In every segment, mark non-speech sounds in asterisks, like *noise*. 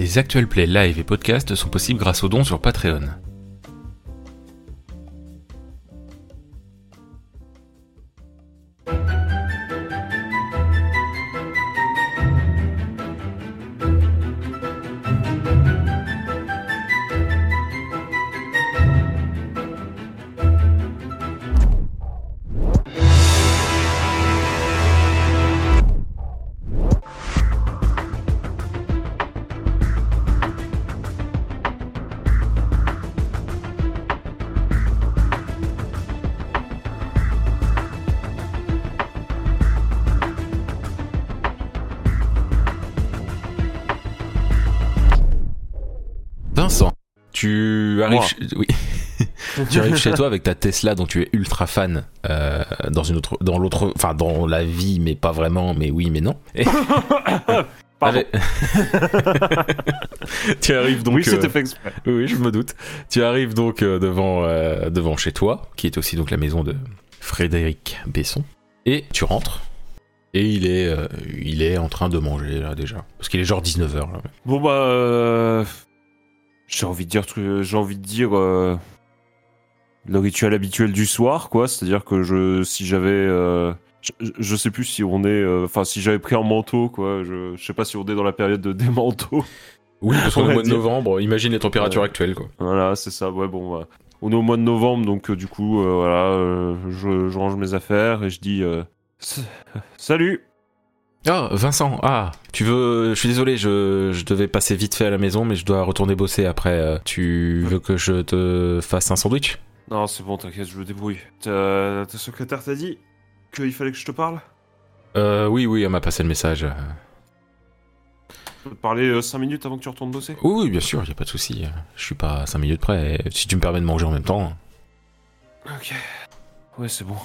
Les actuels plays live et podcasts sont possibles grâce aux dons sur Patreon. Tu arrives chez toi avec ta Tesla dont tu es ultra fan euh, dans une autre, dans l'autre, enfin dans la vie, mais pas vraiment, mais oui, mais non. Et- *laughs* Pardon. Avec- *laughs* tu arrives donc. oui, c'était euh, fait exprès. Oui, je me doute. Tu arrives donc euh, devant, euh, devant chez toi, qui est aussi donc la maison de Frédéric Besson, et tu rentres. Et il est, il est en train de manger là déjà, parce qu'il est genre 19h là. Bon bah, j'ai envie de dire, j'ai envie de dire le rituel habituel du soir, quoi. C'est-à-dire que je, si j'avais, euh, je, je sais plus si on est, euh, enfin si j'avais pris un manteau, quoi. Je, je sais pas si on est dans la période de, *laughs* des manteaux. Oui, parce qu'on On est au mois de novembre. Imagine les températures Ouais. actuelles quoi. Voilà, c'est ça. Ouais, bon, bah, on est au mois de novembre, donc euh, du coup, voilà, je, je range mes affaires et je dis, euh, salut. Ah, Vincent, ah, tu veux. Je suis désolé, je, je devais passer vite fait à la maison, mais je dois retourner bosser après. Tu veux que je te fasse un sandwich? Non, c'est bon, t'inquiète, je me débrouille. Ta, ta secrétaire t'a dit qu'il fallait que je te parle? Euh, oui, oui, elle m'a passé le message. euh. Je peux te parler 5 minutes avant que tu retournes bosser? Oui, oui, bien sûr, y a pas de souci. Je suis pas à 5 minutes près. Si tu me permets de manger en même temps. Ok. Ouais, c'est bon.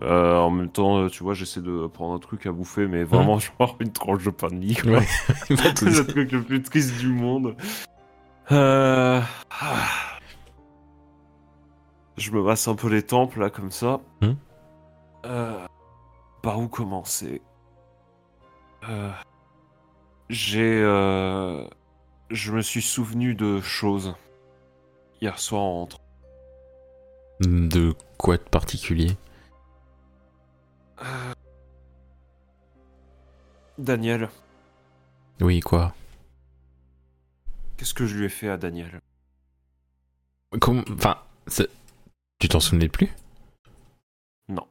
Euh, en même temps, euh, tu vois, j'essaie de prendre un truc à bouffer, mais vraiment, *laughs* genre une tranche de pain de mie, quoi. Ouais. *laughs* *laughs* C'est le truc le plus triste du monde. Euh... ah. Je me masse un peu les tempes, là, comme ça. Hmm. Euh, Par où commencer? Euh, J'ai... euh, Je me suis souvenu de choses. Hier soir, en rentrant. De quoi de particulier? Daniel, Oui, quoi? Qu'est-ce que je lui ai fait à Daniel? Comme- Enfin, c'est- tu t'en souvenais plus? Non.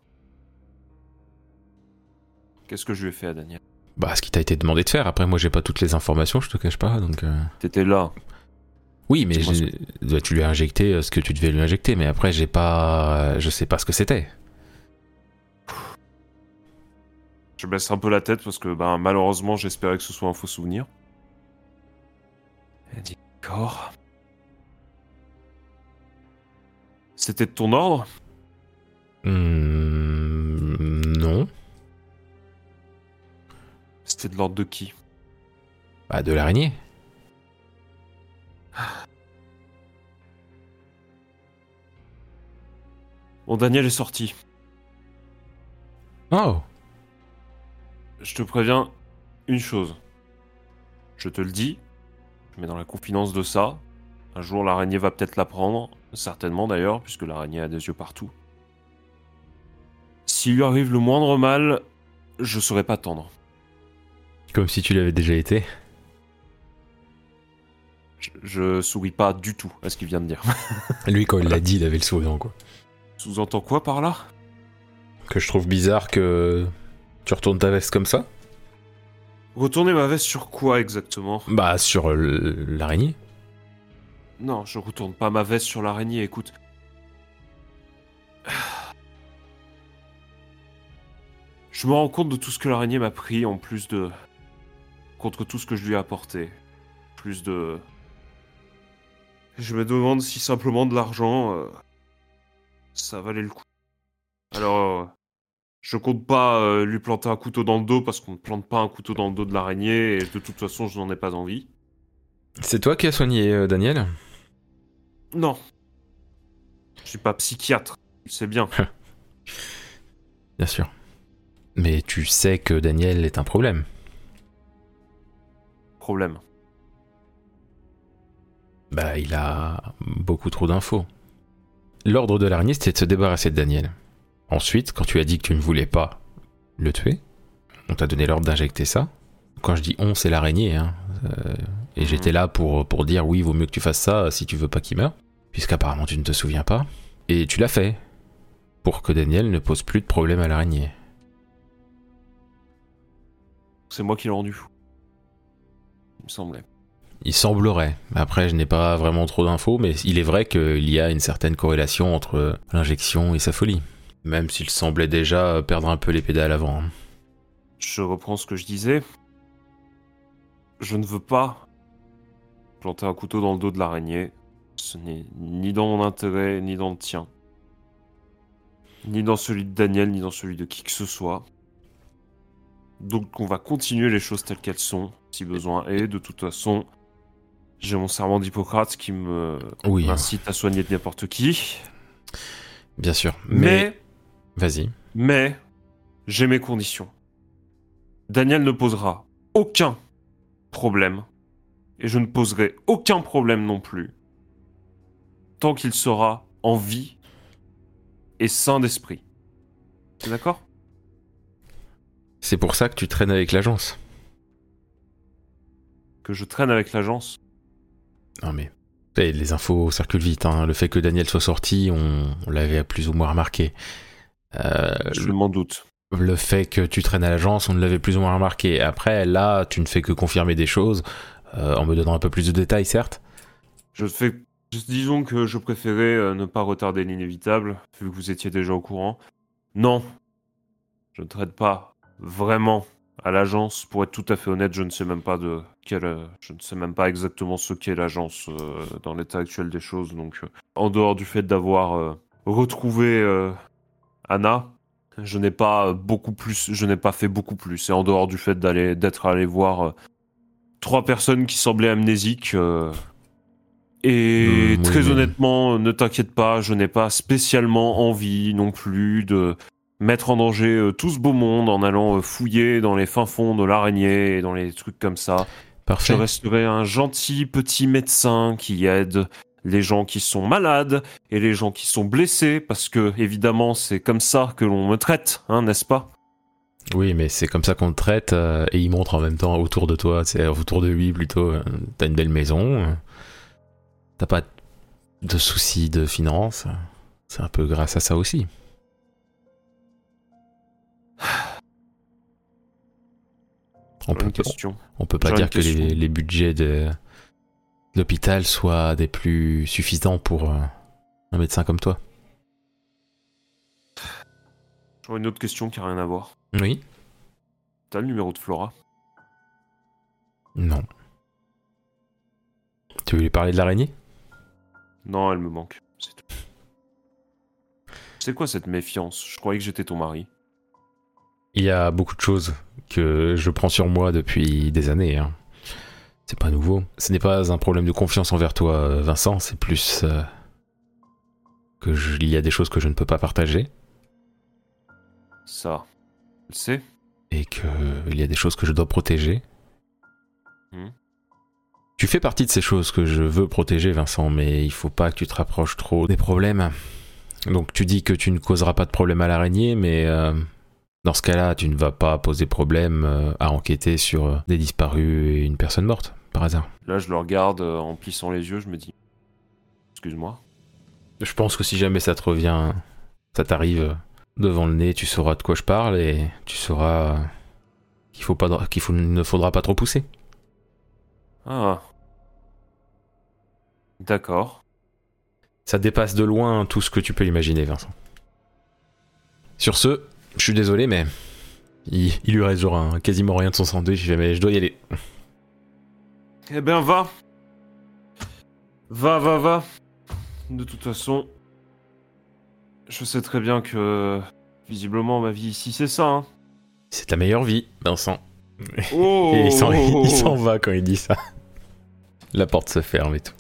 Qu'est-ce que je lui ai fait à Daniel? Bah, ce qui t'a été demandé de faire. Après, moi, j'ai pas toutes les informations, je te cache pas, donc. euh, T'étais là. Oui, mais bah, tu lui as injecté euh, ce que tu devais lui injecter, mais après, j'ai pas. Je sais pas ce que c'était. Je baisse un peu la tête parce que ben, malheureusement j'espérais que ce soit un faux souvenir. D'accord. C'était de ton ordre? Hmm, non. C'était de l'ordre de qui? Bah, de l'araignée. Bon, Daniel est sorti. Oh Je te préviens une chose. Je te le dis, je mets dans la confidence de ça. Un jour l'araignée va peut-être la prendre, certainement d'ailleurs, puisque l'araignée a des yeux partout. S'il lui arrive le moindre mal, je saurais pas tendre. Comme si tu l'avais déjà été. Je, je souris pas du tout à ce qu'il vient de dire. *laughs* Lui, quand il l'a dit, il avait le sourire, quoi. Sous-entend quoi par là? Que je trouve bizarre que tu retournes ta veste comme ça. Retourner ma veste sur quoi exactement? Bah, sur l'araignée. Non, je retourne pas ma veste sur l'araignée, écoute. Je me rends compte de tout ce que l'araignée m'a pris en plus de. contre tout ce que je lui ai apporté. Plus de. Je me demande si simplement de l'argent. euh, ça valait le coup. Alors. euh, je compte pas euh, lui planter un couteau dans le dos parce qu'on ne plante pas un couteau dans le dos de l'araignée et de toute façon je n'en ai pas envie. C'est toi qui as soigné Daniel? Non. Je suis pas psychiatre, c'est bien. *laughs* Bien sûr. Mais tu sais que Daniel est un problème. Problème. Bah, il a beaucoup trop d'infos. L'ordre de l'araignée, c'était de se débarrasser de Daniel. Ensuite, quand tu as dit que tu ne voulais pas le tuer, on t'a donné l'ordre d'injecter ça. Quand je dis on, c'est l'araignée. Hein. Euh, et j'étais là pour, pour dire oui, vaut mieux que tu fasses ça si tu veux pas qu'il meure. Puisqu'apparemment tu ne te souviens pas. Et tu l'as fait. Pour que Daniel ne pose plus de problème à l'araignée. C'est moi qui l'ai rendu fou. Il me semblait. Il semblerait. Après, je n'ai pas vraiment trop d'infos, mais il est vrai qu'il y a une certaine corrélation entre l'injection et sa folie. Même s'il semblait déjà perdre un peu les pédales avant. hein. Je reprends ce que je disais. Je ne veux pas planter un couteau dans le dos de l'araignée. Ce n'est ni dans mon intérêt, ni dans le tien. Ni dans celui de Daniel, ni dans celui de qui que ce soit. Donc on va continuer les choses telles qu'elles sont, si besoin est. De toute façon, j'ai mon serment d'Hippocrate qui me Oui, m'incite à soigner de n'importe qui. bien sûr. Mais, Mais, vas-y. mais, j'ai mes conditions. Daniel ne posera aucun problème. Et je ne poserai aucun problème non plus. Tant qu'il sera en vie et sain d'esprit. D'accord? C'est pour ça que tu traînes avec l'agence. Que je traîne avec l'agence? Non mais. les infos circulent vite. hein. Le fait que Daniel soit sorti, on, on l'avait plus ou moins remarqué. Euh, Je m'en doute. le fait que tu traînes à l'agence, on l'avait plus ou moins remarqué. Après, là, tu ne fais que confirmer des choses, euh, en me donnant un peu plus de détails, certes. Je fais. Disons que je préférais euh, ne pas retarder l'inévitable, vu que vous étiez déjà au courant. Non, je ne traite pas vraiment à l'agence. Pour être tout à fait honnête, je ne sais même pas de quelle. euh, Je ne sais même pas exactement ce qu'est l'agence euh, dans l'état actuel des choses. Donc, en dehors du fait d'avoir retrouvé Anna, je n'ai pas beaucoup plus. Je n'ai pas fait beaucoup plus. Et en dehors du fait d'aller d'être allé voir trois personnes qui semblaient amnésiques. Euh, et oui, très honnêtement, ne t'inquiète pas, je n'ai pas spécialement envie non plus de mettre en danger euh, tout ce beau monde en allant euh, fouiller dans les fins fonds de l'araignée et dans les trucs comme ça. Je Parfait. resterai un gentil petit médecin qui aide les gens qui sont malades et les gens qui sont blessés, parce que évidemment c'est comme ça que l'on me traite, hein, n'est-ce pas? Oui, mais c'est comme ça qu'on te traite, euh, et il montre en même temps autour de toi, c'est autour de lui plutôt. euh, T'as une belle maison, euh, t'as pas de soucis de finances. C'est un peu grâce à ça aussi. On peut, Une question. on peut pas dire que les budgets de l'hôpital soient des plus suffisants pour euh, un médecin comme toi. J'aurais une autre question qui a rien à voir. Oui T'as le numéro de Flora? Non. Tu veux lui parler de l'araignée? Non, elle me manque. C'est tout. C'est quoi cette méfiance? Je croyais que j'étais ton mari. Il y a beaucoup de choses que je prends sur moi depuis des années. hein. C'est pas nouveau. Ce n'est pas un problème de confiance envers toi, Vincent, c'est plus euh, que je- il y a des choses que je ne peux pas partager Ça, tu le sais et que il y a des choses que je dois protéger. Hmm. Tu fais partie de ces choses que je veux protéger, Vincent, mais il faut pas que tu te rapproches trop des problèmes. Donc tu dis que tu ne causeras pas de problème à l'araignée, mais euh, dans ce cas-là, tu ne vas pas poser problème euh, à enquêter sur euh, des disparus et une personne morte, par hasard. Là, je le regarde en plissant les yeux, je me dis. Excuse-moi. Je pense que si jamais ça te revient, ça t'arrive devant le nez, tu sauras de quoi je parle et tu sauras qu'il faut pas, qu'il faut, ne faudra pas trop pousser. Ah. D'accord. Ça dépasse de loin tout ce que tu peux imaginer, Vincent. Sur ce, je suis désolé, mais il, il lui reste genre un- quasiment rien de son sandwich, mais je dois y aller. Eh ben, va. Va, va, va. De toute façon, je sais très bien que visiblement ma vie ici c'est ça. Hein. C'est ta meilleure vie, Vincent. Oh, *laughs* Et il s'en, va quand il dit ça. La porte se ferme et tout.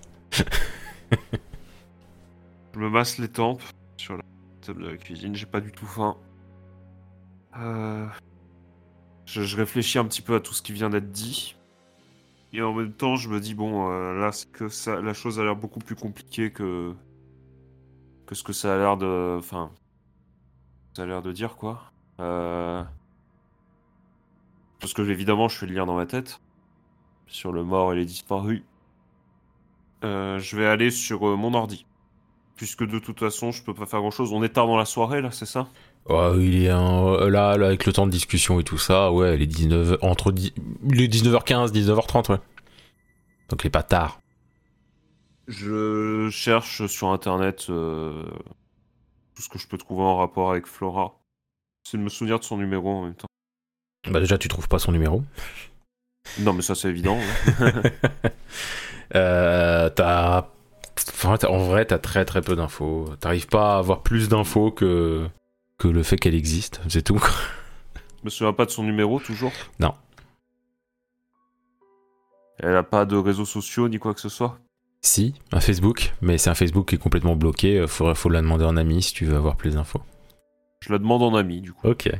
Je me masse les tempes sur la table de la cuisine. J'ai pas du tout faim. Euh, Je, réfléchis un petit peu à tout ce qui vient d'être dit. Et en même temps, je me dis, bon, euh, là, que la chose a l'air beaucoup plus compliquée que, que ce que ça a l'air de. Enfin. Ça a l'air de dire, quoi. Euh, Parce que, évidemment, je fais le lien dans ma tête. Sur le mort et les disparus. Euh, je vais aller sur euh, mon ordi. Puisque de toute façon, je peux pas faire grand chose. On est tard dans la soirée, là, c'est ça? Ouais, il est un- là, là, avec le temps de discussion et tout ça, ouais, il est 19 entre dix- il est 19h15, 19h30, ouais. Donc il est pas tard. Je cherche sur internet euh, tout ce que je peux trouver en rapport avec Flora. C'est de me souvenir de son numéro en même temps. Bah déjà, tu trouves pas son numéro. Non, mais ça, c'est évident. hein. *laughs* Euh, t'as... en vrai, t'as très très peu d'infos. T'arrives pas à avoir plus d'infos que que le fait qu'elle existe, c'est tout. Je me souviens pas de son numéro, toujours Non. Elle a pas de réseaux sociaux ni quoi que ce soit? Si, un Facebook, mais c'est un Facebook qui est complètement bloqué. euh, Faut, faut la demander en ami si tu veux avoir plus d'infos. Je la demande en ami, du coup. Ok.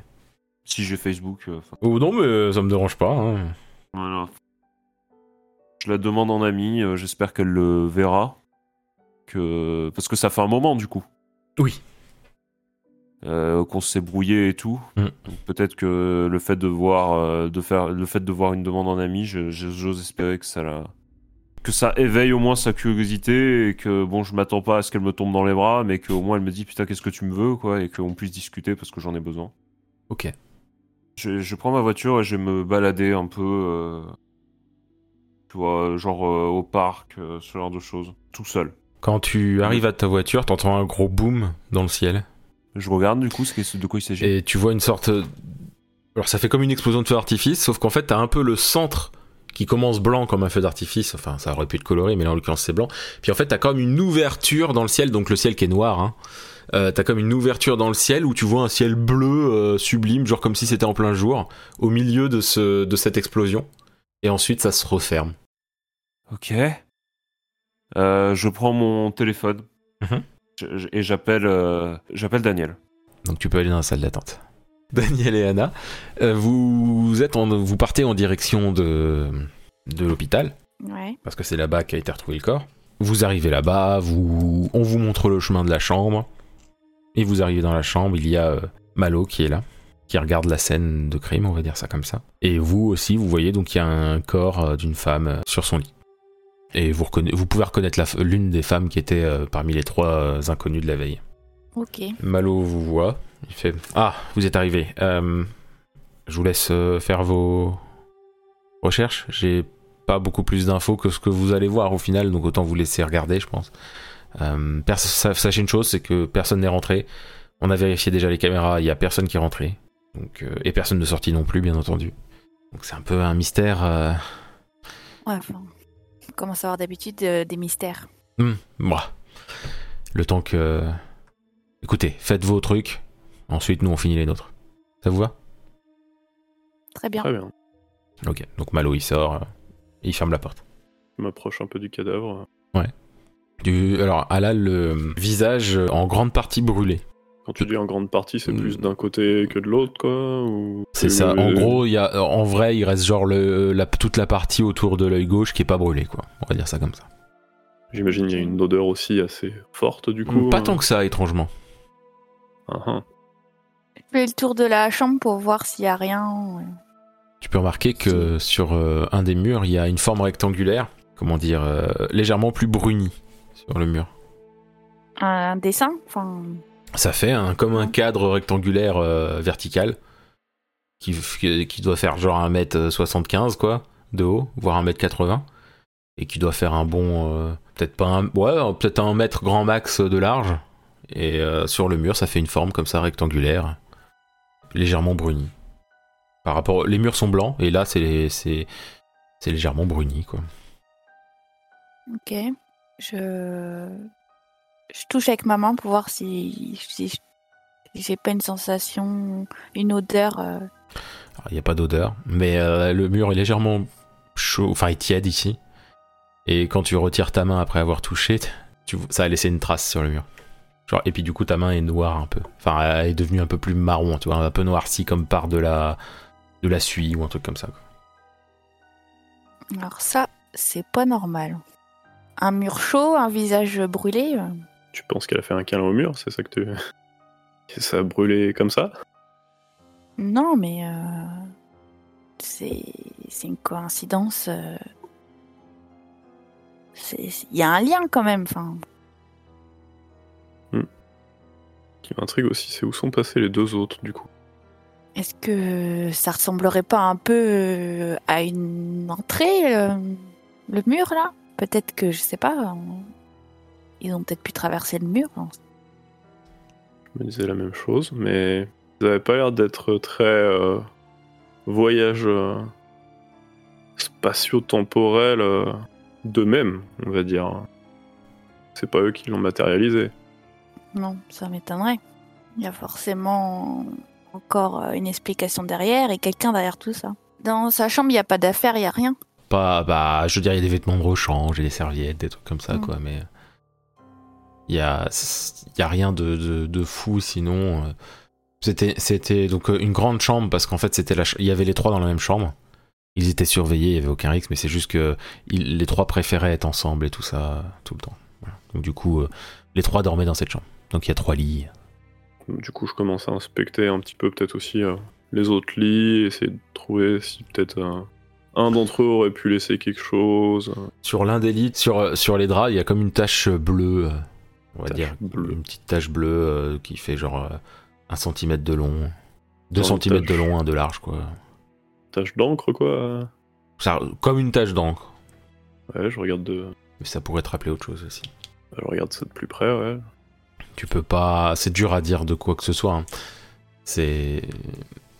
Si j'ai Facebook. euh, Oh non, mais ça me dérange pas. hein. voilà. Je la demande en ami, euh, j'espère qu'elle le verra. Que... Parce que ça fait un moment, du coup. Oui. Euh, qu'on s'est brouillé et tout. Mm. Donc peut-être que le fait de voir, euh, de faire, le fait de voir une demande en ami, je- je- j'ose espérer que ça la, que ça éveille au moins sa curiosité et que bon, je m'attends pas à ce qu'elle me tombe dans les bras, mais qu'au moins elle me dit putain qu'est-ce que tu me veux quoi et qu'on puisse discuter parce que j'en ai besoin. Ok. Je, je prends ma voiture et je vais me balader un peu, euh, tu vois, genre euh, au parc, euh, ce genre de choses, tout seul. Quand tu arrives à ta voiture, t'entends un gros boom dans le ciel. Je regarde du coup ce de quoi il s'agit. Et tu vois une sorte. Alors ça fait comme une explosion de feu d'artifice, sauf qu'en fait t'as un peu le centre qui commence blanc comme un feu d'artifice. Enfin, ça aurait pu être coloré, mais là en l'occurrence c'est blanc. Puis en fait t'as comme une ouverture dans le ciel, donc le ciel qui est noir. Hein. Euh, t'as comme une ouverture dans le ciel où tu vois un ciel bleu euh, sublime, genre comme si c'était en plein jour, au milieu de, ce, de cette explosion. Et ensuite ça se referme. Ok. Euh, je prends mon téléphone Mhm. Et j'appelle euh, j'appelle Daniel. Donc tu peux aller dans la salle d'attente. *laughs* Daniel et Anna, euh, vous êtes en- vous partez en direction de, de l'hôpital. Ouais. parce que c'est là-bas qu'a été retrouvé le corps. Vous arrivez là-bas, vous... on vous montre le chemin de la chambre, et vous arrivez dans la chambre, il y a euh, Malo qui est là, qui regarde la scène de crime, on va dire ça comme ça. Et vous aussi, vous voyez donc il y a un corps euh, d'une femme euh, sur son lit. Et vous, pouvez reconnaître l'une des femmes qui était euh, parmi les trois euh, inconnus de la veille. Ok. Malo vous voit, il fait Ah, vous êtes arrivé. Euh, je vous laisse faire vos recherches. J'ai pas beaucoup plus d'infos que ce que vous allez voir au final, donc autant vous laisser regarder, je pense. Sachez une chose, c'est que personne n'est rentré. On a vérifié déjà les caméras, il y a personne qui est rentré. Donc, euh, et personne ne sorti non plus, bien entendu. Donc c'est un peu un mystère. euh, Ouais, enfin, on commence à avoir d'habitude euh, des mystères. Hmm, moi. Le temps que. Écoutez, faites vos trucs. Ensuite, nous, on finit les nôtres. Ça vous va? Très bien. Très bien. Ok. Donc Malo, il sort. euh, il ferme la porte. Je m'approche un peu du cadavre. Du... Alors, elle a le visage en grande partie brûlé. Quand tu dis en grande partie, c'est Mm. plus d'un côté que de l'autre, quoi ou... C'est ça. En gros, il y a, en vrai, il reste genre le, la, toute la partie autour de l'œil gauche qui est pas brûlée, quoi. On va dire ça comme ça. J'imagine qu'il y a une odeur aussi assez forte, du coup. Pas tant que ça, étrangement. Ah, ah. Je fais le tour de la chambre pour voir s'il y a rien. Tu peux remarquer que sur euh, un des murs, il y a une forme rectangulaire, comment dire, euh, légèrement plus brunie sur le mur. Un dessin Enfin, Ça fait un, comme un cadre rectangulaire euh, vertical qui, qui doit faire genre 1m75 quoi, de haut, voire 1m80 et qui doit faire un bon euh, peut-être pas un ouais, peut-être un mètre grand max de large et euh, sur le mur, ça fait une forme comme ça rectangulaire légèrement brunie. Par rapport les murs sont blancs et là c'est c'est c'est légèrement bruni quoi. ok. Je... Je touche avec ma main pour voir si, j'ai pas une sensation, une odeur. euh. Il n'y a pas d'odeur, mais euh, le mur est légèrement chaud, enfin il tiède ici. Et quand tu retires ta main après avoir touché, tu, ça a laissé une trace sur le mur. Genre, et puis du coup ta main est noire un peu. Enfin, elle est devenue un peu plus marron, tu vois, un peu noircie comme par de la, de la suie ou un truc comme ça. quoi. Alors ça, c'est pas normal. Un mur chaud, un visage brûlé. euh, Tu penses qu'elle a fait un câlin au mur, c'est ça que tu. que *laughs* ça a brûlé comme ça? Non, mais euh, c'est c'est une coïncidence. euh, c'est- Il y a un lien quand même. Enfin, Ce qui m'intrigue aussi, c'est où sont passés les deux autres, du coup? est-ce que ça ressemblerait pas un peu euh, à une entrée, euh, le mur là? Peut-être que je sais pas. on- Ils ont peut-être pu traverser le mur. hein. Je me disais la même chose, mais ils avaient pas l'air d'être très euh, voyage euh, spatio-temporel euh, d'eux-mêmes, on va dire. C'est pas eux qui l'ont matérialisé. Non, ça m'étonnerait. Il y a forcément encore euh, une explication derrière et quelqu'un derrière tout ça. Dans sa chambre, il n'y a pas d'affaires, il n'y a rien. Pas, bah, je veux dire, il y a des vêtements de rechange et des serviettes, des trucs comme ça, Mm. quoi, mais. Il y a, il y a rien de, de, de fou, sinon. euh, C'était, c'était donc euh, une grande chambre, parce qu'en fait, c'était il y avait les trois dans la même chambre. Ils étaient surveillés, il n'y avait aucun risque, mais c'est juste que ils- les trois préféraient être ensemble et tout ça, tout le temps. Voilà. Donc, du coup, euh, les trois dormaient dans cette chambre. Donc, il y a trois lits. Du coup, je commence à inspecter un petit peu peut-être aussi les autres lits, essayer de trouver si peut-être un d'entre eux aurait pu laisser quelque chose. Sur l'un des lits, sur, sur les draps, il y a comme une tache bleue, on va Tache dire. bleue. Une petite tache bleue euh, qui fait genre euh, un centimètre de long, deux Genre une centimètres de long, un de large, quoi. Tache d'encre, quoi. Ça, comme une tache d'encre. Ouais, je regarde de, Mais ça pourrait te rappeler autre chose aussi. je regarde ça de plus près, ouais. Tu peux pas. C'est dur à dire de quoi que ce soit. hein. C'est.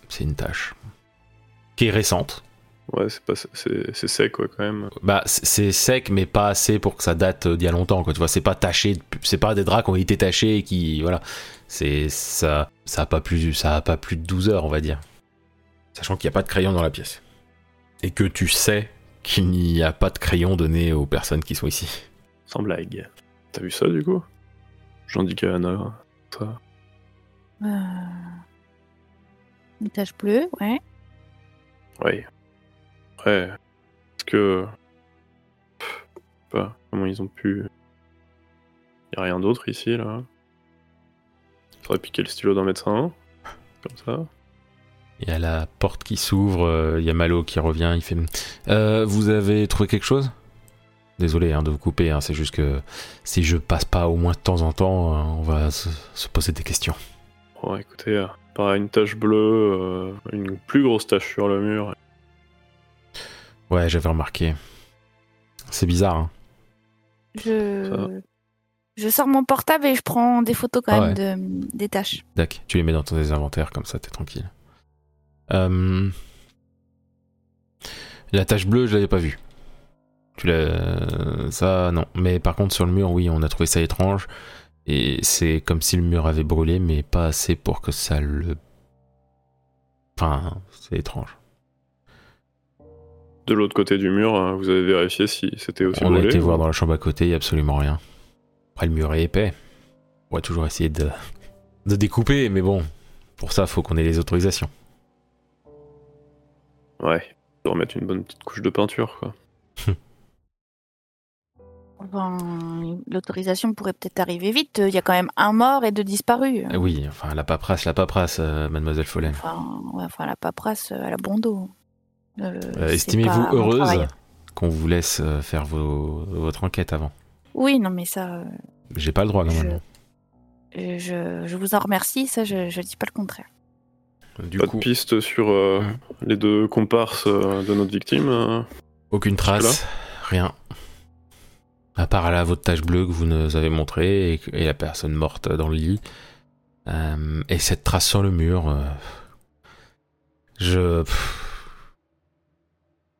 C'est une tâche. Qui est récente. Ouais, c'est pas, c'est, c'est sec, quoi, quand même. Bah, c'est sec, mais pas assez pour que ça date d'il y a longtemps. Quoi. Tu vois, c'est pas taché. C'est pas des draps qui ont été tachés et qui. Voilà. C'est. Ça. Ça a pas plus. Ça a pas plus de 12 heures, on va dire. Sachant qu'il n'y a pas de crayon dans la pièce. Et que tu sais qu'il n'y a pas de crayon donné aux personnes qui sont ici. Sans blague. T'as vu ça, du coup? J'en dis qu'à Anna. Ça. Euh, Une tache bleue, ouais. Ouais. Ouais. Est-ce que. Pff, je sais pas comment ils ont pu. Y a rien d'autre ici, là. Faudrait piquer le stylo d'un médecin. Comme ça. Il y a la porte qui s'ouvre, euh, il y a Malo qui revient, il fait Euh, Vous avez trouvé quelque chose? Désolé hein, de vous couper, hein, c'est juste que si je passe pas au moins de temps en temps, euh, on va se, se poser des questions. Bon, écoutez, pareil, une tache bleue, une plus grosse tache sur le mur. Ouais, j'avais remarqué. C'est bizarre, hein. Je... je sors mon portable et je prends des photos quand Ah même de... des tâches. D'accord, tu les mets dans ton inventaires, comme ça t'es tranquille. Euh, La tache bleue, je l'avais pas vue. Tu l'as... Ça, non. Mais par contre, sur le mur, oui, on a trouvé ça étrange. Et c'est comme si le mur avait brûlé, mais pas assez pour que ça le... Enfin, c'est étrange. De l'autre côté du mur, euh, vous avez vérifié si c'était aussi on a brûlé été voir dans la chambre à côté, il y a absolument rien. Après, le mur est épais. On va toujours essayer de, de découper, mais bon, pour ça, faut qu'on ait les autorisations. Ouais. De remettre une bonne petite couche de peinture, quoi. *laughs* Enfin, L'autorisation pourrait peut-être arriver vite. Il y a quand même un mort et deux disparus. Eh Oui, enfin, la paperasse, la paperasse, euh, mademoiselle Follen. Enfin, ouais, enfin, la paperasse, euh, elle a bon dos. Euh, Euh, Estimez-vous heureuse qu'on vous laisse euh, faire vos- votre enquête avant? Oui, non, mais ça, J'ai pas le droit, normalement. je, je, je vous en remercie. Ça, je, je dis pas le contraire. Du pas coup, de piste sur euh, les deux comparses euh, de notre victime. euh. aucune trace, rien. À part là, votre tache bleue que vous nous avez montrée et, et la personne morte dans le lit. Euh, et cette trace sur le mur. euh, je. pff,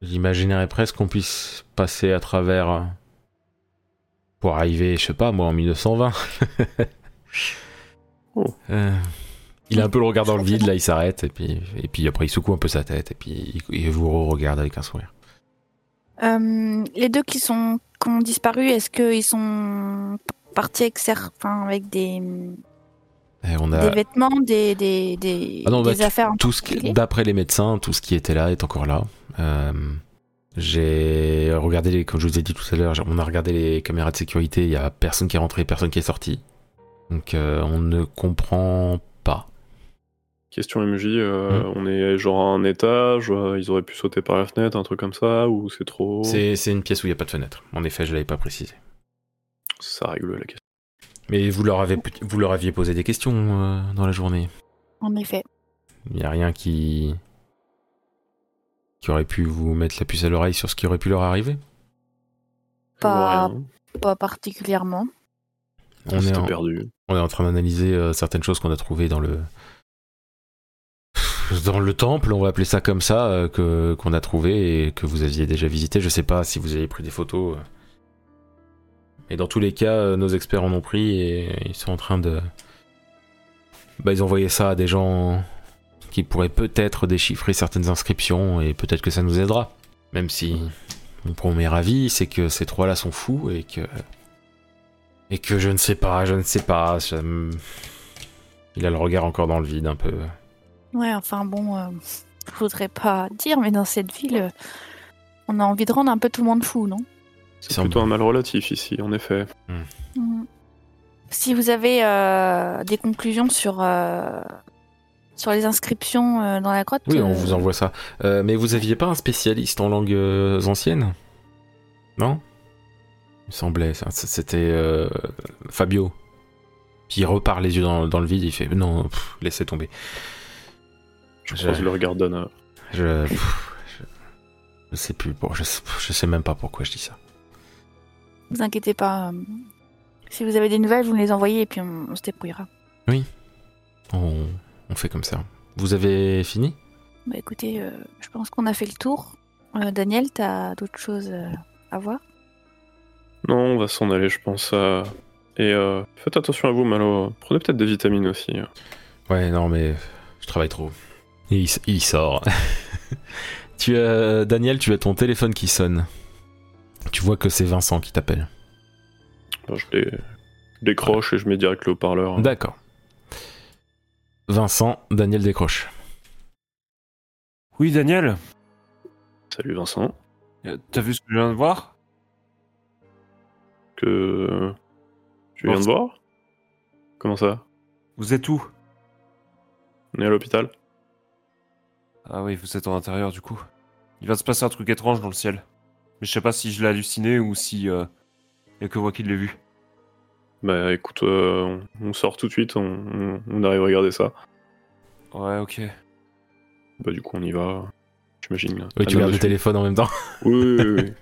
J'imaginerais presque qu'on puisse passer à travers. euh, pour arriver, je sais pas, moi, en 1920. *laughs* Oh. Euh, il a un peu le regard dans le vide, là, il s'arrête, et puis, et puis après, il secoue un peu sa tête, et puis il, il vous regarde avec un sourire. Euh, les deux qui sont qui ont disparu, est-ce qu'ils sont partis avec, enfin, avec des, Et on des vêtements, des, des, des, Ah non, bah, des affaires tout ce d'après les médecins, tout ce qui était là est encore là. Euh, J'ai regardé, les, comme je vous ai dit tout à l'heure, on a regardé les caméras de sécurité, il y a personne qui est rentré, personne qui est sorti. Donc euh, on ne comprend pas. Question MJ, euh, Hmm. on est genre à un étage, euh, ils auraient pu sauter par la fenêtre, un truc comme ça, ou c'est trop. C'est c'est une pièce où il n'y a pas de fenêtre. En effet, je l'avais pas précisé. Ça règle la question. Mais vous leur, avez, vous leur aviez posé des questions euh, dans la journée. En effet. Il n'y a rien qui... qui aurait pu vous mettre la puce à l'oreille sur ce qui aurait pu leur arriver. Pas- particulièrement. On est, en, perdu. on est en train d'analyser euh, certaines choses qu'on a trouvées dans le... *laughs* dans le temple, on va appeler ça comme ça, euh, que qu'on a trouvé et que vous aviez déjà visité. Je sais pas si vous avez pris des photos. euh. Et dans tous les cas, euh, nos experts en ont pris et ils sont en train de... Bah, ils ont envoyé ça à des gens qui pourraient peut-être déchiffrer certaines inscriptions et peut-être que ça nous aidera. Même si mon premier avis, c'est que ces trois-là sont fous et que... Et que je ne sais pas, je ne sais pas. ça me- Il a le regard encore dans le vide un peu. Ouais, enfin bon, euh, je voudrais pas dire, mais dans cette ville, euh, on a envie de rendre un peu tout le monde fou, non? C'est semble. plutôt un mal relatif ici, en effet. Mhm. Si vous avez euh, des conclusions sur, euh, sur les inscriptions euh, dans la grotte, Oui, on euh, vous envoie ça. Euh, mais vous aviez pas un spécialiste en langues euh, anciennes? Non? Il me semblait, C'était euh, Fabio. Puis il repart les yeux dans, dans le vide, il fait non, pff, laissez tomber. Je le regard d'Anna. Je, je, je sais plus. Bon, je, je sais même pas pourquoi je dis ça. vous inquiétez pas. si vous avez des nouvelles, vous me les envoyez et puis on, on se débrouillera. On, on fait comme ça. Vous avez fini? Bah écoutez, euh, je pense qu'on a fait le tour. Euh, Daniel, t'as d'autres choses euh, à voir? Non, on va s'en aller, je pense. euh. Et euh, faites attention à vous, Malo. Prenez peut-être des vitamines aussi. hein. Ouais, non, mais je travaille trop. Et il, il sort. *laughs* tu as, Daniel, tu as ton téléphone qui sonne. Tu vois que c'est Vincent qui t'appelle. Bon, je, les... je décroche et je mets direct le haut-parleur. D'accord. Vincent, Daniel décroche. Oui, Daniel, Salut Vincent. euh, t'as vu ce que je viens de voir? Que. Tu viens de voir? Comment ça? Vous êtes où? On est à l'hôpital Ah oui, vous êtes en intérieur du coup. Il va se passer un truc étrange dans le ciel. Mais je sais pas si je l'ai halluciné ou si euh, y a que moi qui l'ai vu. Bah écoute, euh, on on sort tout de suite, on, on- on arrive à regarder ça. Ouais, ok. Bah du coup on y va. J'imagine. Oui, tu Anna gardes le téléphone en même temps. Oui, oui, oui,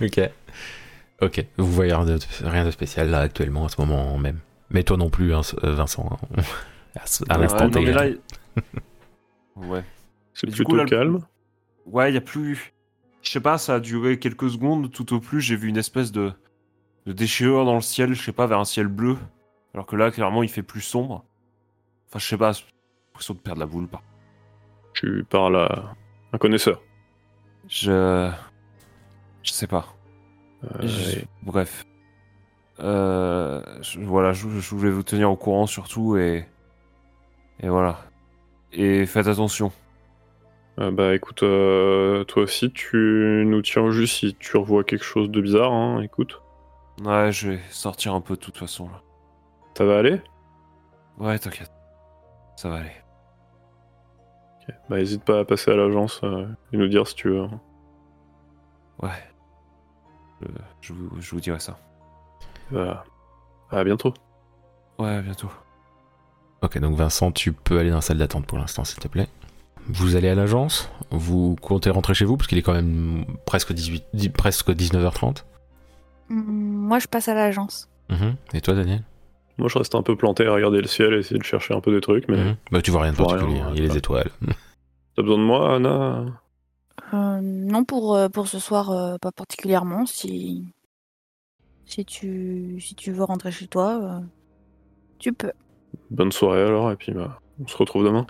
oui. *laughs* ok. Ok. Vous voyez rien de, rien de spécial là actuellement, à ce moment même. Mais toi non plus, hein, euh, Vincent. hein. à ce- à l'instant Ouais, là, hein. il- ouais. C'est plutôt coup, là, calme. Ouais, y a plus. Je sais pas, ça a duré quelques secondes. Tout au plus, j'ai vu une espèce de... de déchirure dans le ciel, je sais pas, vers un ciel bleu. Alors que là, clairement, il fait plus sombre. Enfin, je sais pas, j'ai l'impression de perdre la boule. Par... Tu parles à un connaisseur. Je. Je sais pas. Euh, Je- Bref. Euh, je- voilà, je, je voulais vous tenir au courant surtout et. Et voilà. Et faites attention. euh, bah écoute, euh, toi aussi tu nous tiens au jus si tu revois quelque chose de bizarre, hein, écoute. Ouais, je vais sortir un peu de toute façon là. Ça va aller? Ouais, t'inquiète. Ça va aller. Ok. Bah hésite pas à passer à l'agence euh, et nous dire si tu veux. hein. Ouais. Je, je vous, je vous dirai ça. Bah, à bientôt. Ouais, à bientôt. Ok, donc Vincent, tu peux aller dans la salle d'attente pour l'instant, s'il te plaît. Vous allez à l'agence, vous comptez rentrer chez vous, parce qu'il est quand même presque, 18, dix- presque 19h30. Hum, Moi, je passe à l'agence. Mhm. Et toi, Daniel? Moi je reste un peu planté à regarder le ciel et essayer de chercher un peu des trucs, mais Mhm. Bah, tu vois rien de particulier, rien, hein, il y a les étoiles. *laughs* t'as besoin de moi, Anna? Euh, non, pour, euh, pour ce soir, euh, pas particulièrement. Si, si, tu, si tu veux rentrer chez toi, euh, tu peux. Bonne soirée alors, et puis bah, on se retrouve demain.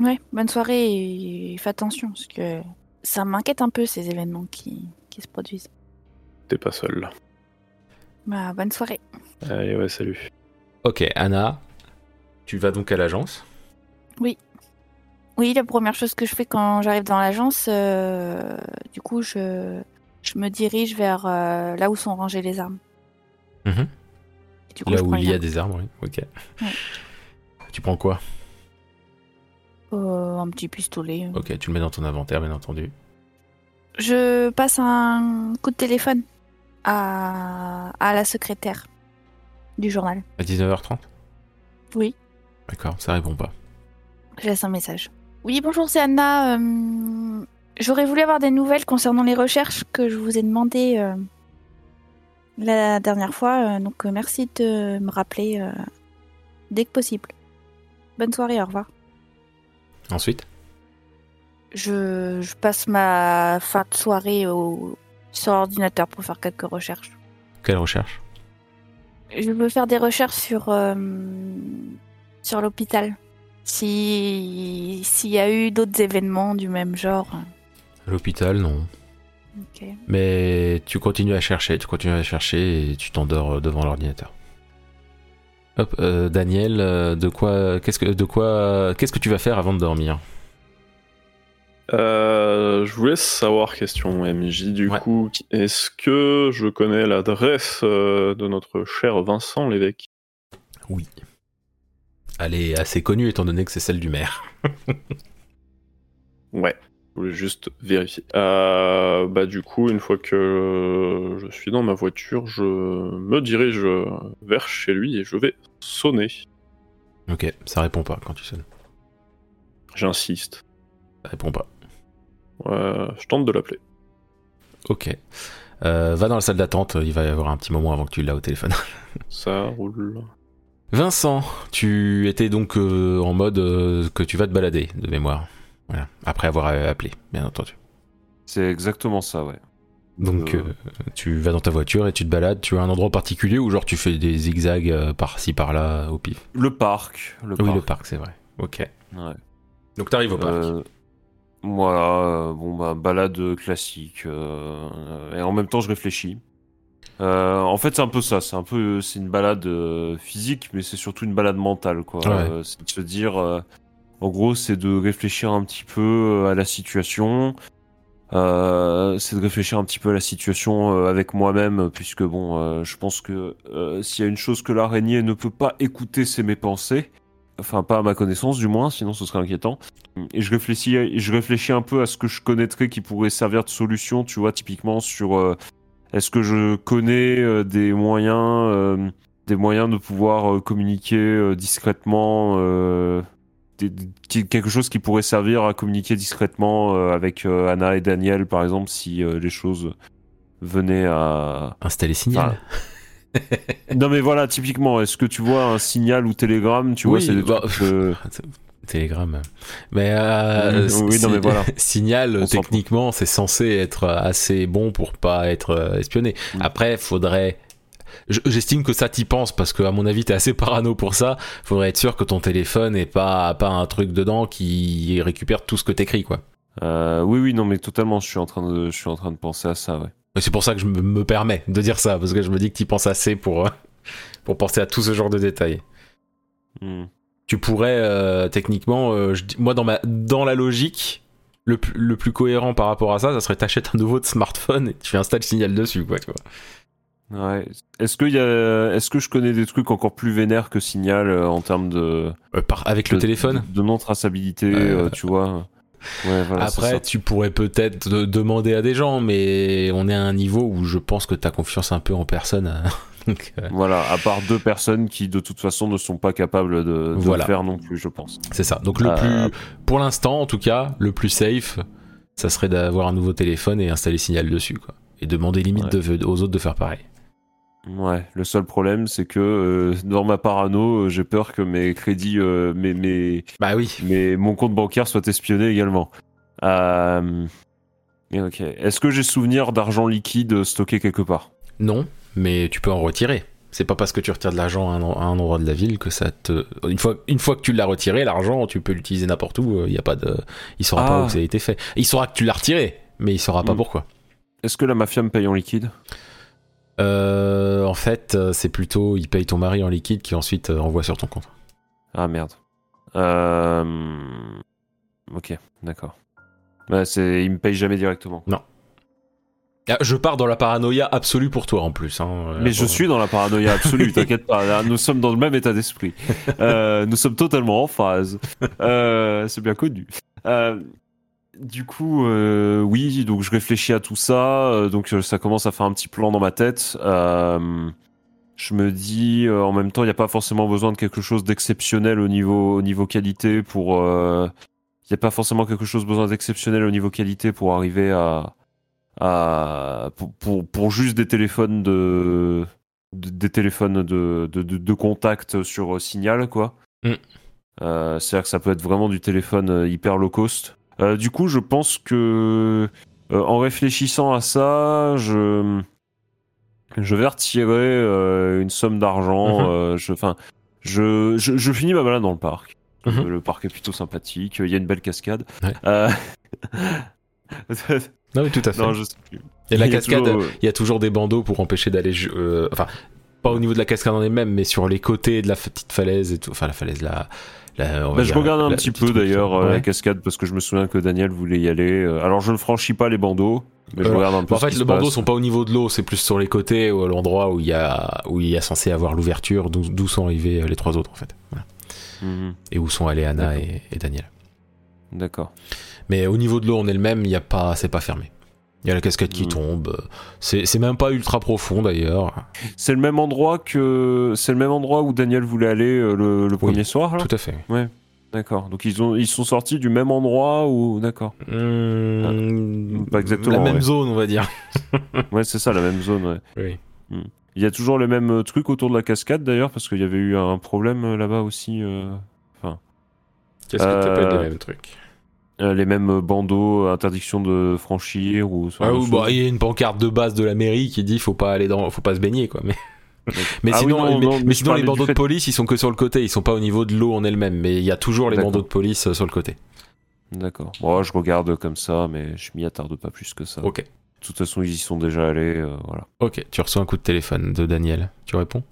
Ouais, bonne soirée et fais attention, parce que ça m'inquiète un peu ces événements qui, qui se produisent. T'es pas seul là. Bah, bonne soirée. Allez, ouais, salut. Ok, Anna, tu vas donc à l'agence? Oui, la première chose que je fais quand j'arrive dans l'agence, euh, du coup, je, je me dirige vers euh, là où sont rangées les armes. Mhm. Et du coup, Là je où il y a des arbres, oui. Ok. Ouais. Tu prends quoi? Euh, un petit pistolet. Ok, tu le mets dans ton inventaire, bien entendu. Je passe un coup de téléphone à, à la secrétaire du journal. À 19h30 Oui. D'accord, ça répond pas. Je laisse un message. Oui, bonjour, c'est Anna. Euh, J'aurais voulu avoir des nouvelles concernant les recherches que je vous ai demandées euh, la dernière fois. euh, donc, merci de me rappeler dès que possible. Bonne soirée, au revoir. Ensuite? Je, je passe ma fin de soirée au, sur l'ordinateur pour faire quelques recherches. Quelle recherche Je veux faire des recherches sur, euh, sur l'hôpital. Si s'il y a eu d'autres événements du même genre. L'hôpital, non. Mais tu continues à chercher, tu continues à chercher et tu t'endors euh, devant l'ordinateur. Hop, euh, Daniel, euh, de quoi, qu'est-ce que, de quoi, qu'est-ce que tu vas faire avant de dormir? Euh, je voulais savoir, question MJ, du Ouais. coup, est-ce que je connais l'adresse euh, de notre cher Vincent l'évêque Oui. Elle est assez connue étant donné que c'est celle du maire. *laughs* Ouais, je voulais juste vérifier. Euh, bah du coup, une fois que je suis dans ma voiture, je me dirige vers chez lui et je vais sonner. Ok, ça répond pas quand tu sonnes. J'insiste. Ça répond pas. Ouais, je tente de l'appeler. Ok. Euh, va dans la salle d'attente, il va y avoir un petit moment avant que tu l'as au téléphone. *laughs* Ça roule. Vincent, tu étais donc euh, en mode euh, que tu vas te balader de mémoire. Voilà. Après avoir euh, appelé, bien entendu. C'est exactement ça, ouais. Donc Euh. euh, tu vas dans ta voiture et tu te balades. Tu as un endroit particulier ou genre tu fais des zigzags euh, par-ci par-là au pif? Le parc. Le Oui, parc. le parc, c'est vrai. Ok. Ouais. Donc t'arrives au parc. Voilà, euh, bon bah balade classique. euh, et en même temps, je réfléchis. Euh, en fait, c'est un peu ça. C'est un peu, c'est une balade euh, physique, mais c'est surtout une balade mentale, quoi. Ouais. Euh, c'est de se dire, en gros, c'est de réfléchir un petit peu à la situation. C'est de réfléchir un petit peu à la situation avec moi-même, puisque bon, je pense que s'il y a une chose que l'araignée ne peut pas écouter, c'est mes pensées. Enfin, pas à ma connaissance, du moins, sinon ce serait inquiétant. Et je réfléchis, je réfléchis un peu à ce que je connaîtrais qui pourrait servir de solution, tu vois, typiquement sur euh, est-ce que je connais euh, des moyens, euh, des moyens de pouvoir euh, communiquer euh, discrètement, euh, des- des- quelque chose qui pourrait servir à communiquer discrètement euh, avec euh, Anna et Daniel, par exemple, si euh, les choses venaient à. Installer signal. *laughs* Non mais voilà, typiquement, est-ce que tu vois un signal ou télégramme, tu vois, Oui, c'est des bah, trucs, euh, *laughs* Télégramme. Mais euh, Oui, non, mais voilà. *laughs* signal, On techniquement, c'est censé être assez bon pour pas être euh, espionné. Après, faudrait. je- J'estime que ça t'y pense parce que à mon avis t'es assez parano pour ça. Faudrait être sûr que ton téléphone est pas pas un truc dedans qui récupère tout ce que t'écris quoi. euh, oui, oui, non mais totalement, je suis en train de, je suis en train de penser à ça, ouais. Et C'est pour ça que je me- me permets de dire ça parce que je me dis que t'y penses assez pour euh, pour penser à tout ce genre de détails. Hmm. tu pourrais euh, techniquement, euh, je moi dans ma dans la logique, le, plus- le plus cohérent par rapport à ça, ça serait t'achètes un nouveau smartphone et tu installes Signal dessus, quoi, tu vois. Ouais. Est-ce que y a, est-ce que je connais des trucs encore plus vénères que Signal euh, en termes de Euh, par- avec le téléphone? de, non traçabilité, euh, tu vois? Ouais, voilà. c'est Après, tu pourrais peut-être de- demander à des gens, mais on est à un niveau où je pense que t'as confiance un peu en personne. hein. *laughs* Donc, euh, Voilà, à part deux personnes qui de toute façon ne sont pas capables de, de Voilà. le faire non plus, je pense. c'est ça. Donc le Euh, plus, pour l'instant en tout cas, le plus safe, ça serait d'avoir un nouveau téléphone et installer Signal dessus, quoi. Et demander limite Ouais. de- aux autres de faire pareil. Ouais, le seul problème c'est que euh, dans ma parano, euh, j'ai peur que mes crédits, euh, mes, mes, Bah oui. mes, mon compte bancaire soit espionné également. Euh... Ok. Est-ce que j'ai souvenir d'argent liquide stocké quelque part? Non, mais tu peux en retirer. C'est pas parce que tu retires de l'argent à un, à un endroit de la ville que ça te. Une fois, une fois que tu l'as retiré, l'argent, tu peux l'utiliser n'importe où. Il y a pas de. Il saura pas Ah. où ça a été fait. Il saura que tu l'as retiré, mais il saura pas Hmm. pourquoi. Est-ce que la mafia me paye en liquide? Euh, en fait, euh, c'est plutôt il paye ton mari en liquide qui ensuite euh, envoie sur ton compte. Ah merde. Euh... ok, d'accord. C'est, il me paye jamais directement. Ah, Je pars dans la paranoïa absolue pour toi en plus. hein. Mais je suis dans la paranoïa absolue, *laughs* t'inquiète pas. Là, Nous sommes dans le même état d'esprit. *laughs* Euh, nous sommes totalement en phase. C'est bien connu. Du coup, euh, oui, donc je réfléchis à tout ça. euh, donc euh, ça commence à faire un petit plan dans ma tête. Euh, je me dis, en même temps, il n'y a pas forcément besoin de quelque chose d'exceptionnel au niveau, au niveau qualité pour. Il n'y a pas forcément quelque chose besoin d'exceptionnel au niveau qualité pour arriver à, à pour, pour, pour juste des téléphones de, de- des téléphones de, de, de, de contact sur Signal quoi. Mm. C'est-à-dire que ça peut être vraiment du téléphone hyper low cost. Euh, du coup, je pense que euh, en réfléchissant à ça, je je vais retirer euh, une somme d'argent. Mhm. je, enfin, je, je, je finis ma balade dans le parc. Mhm. Le parc est plutôt sympathique. Il y a une belle cascade. Ouais. Non, oui, tout à *laughs* fait. non, je. Et la Il cascade, toujours, il y a toujours des bandeaux pour empêcher d'aller. enfin, pas au niveau de la cascade en elle-même, mais sur les côtés de la petite falaise et tout. Enfin, la falaise, la. la- on va Bah, je regarde un la petit peu d'ailleurs euh, ouais. la cascade parce que je me souviens que Daniel voulait y aller. Euh, Alors je ne franchis pas les bandeaux, mais je Euh, regarde un peu. En ce fait, qui les bandeaux passe. sont pas au niveau de l'eau, c'est plus sur les côtés ou à l'endroit où il y a où il y a censé avoir l'ouverture, d'où sont arrivés les trois autres en fait. Voilà. Mhm. Et où sont allés Anna et, et Daniel. D'accord. Mais au niveau de l'eau en elle-même, il y a pas, c'est pas fermé. Il y a la cascade qui Mhm. tombe. C'est même pas ultra profond d'ailleurs. C'est le même endroit que c'est le même endroit où Daniel voulait aller euh, le, le premier soir. là? Tout à fait. D'accord. Donc ils ont ils sont sortis du même endroit ou d'accord. Mmh, pas exactement, La même ouais. zone, on va dire. *laughs* Ouais, c'est ça la même zone. Ouais. Oui. Il y a toujours les mêmes euh, trucs autour de la cascade d'ailleurs parce qu'il y avait eu un problème euh, là-bas aussi. euh, Qu'est-ce que t'as pas Euh, les mêmes trucs euh, les mêmes bandeaux, interdiction de franchir ou. Ah, bah, il y a une pancarte de base de la mairie qui dit faut pas aller dans, faut pas se baigner quoi. Mais, *laughs* mais Ah oui, sinon, non, mais, non, mais mais je sinon les bandeaux fait- de police ils sont que sur le côté, ils sont pas au niveau de l'eau en elle-même. Mais il y a toujours les bandeaux de police euh, sur le côté. D'accord. Bon, je regarde comme ça, mais je m'y attarde pas plus que ça. Ok. De toute façon, ils y sont déjà allés. euh, voilà. Ok. Tu reçois un coup de téléphone de Daniel. Tu réponds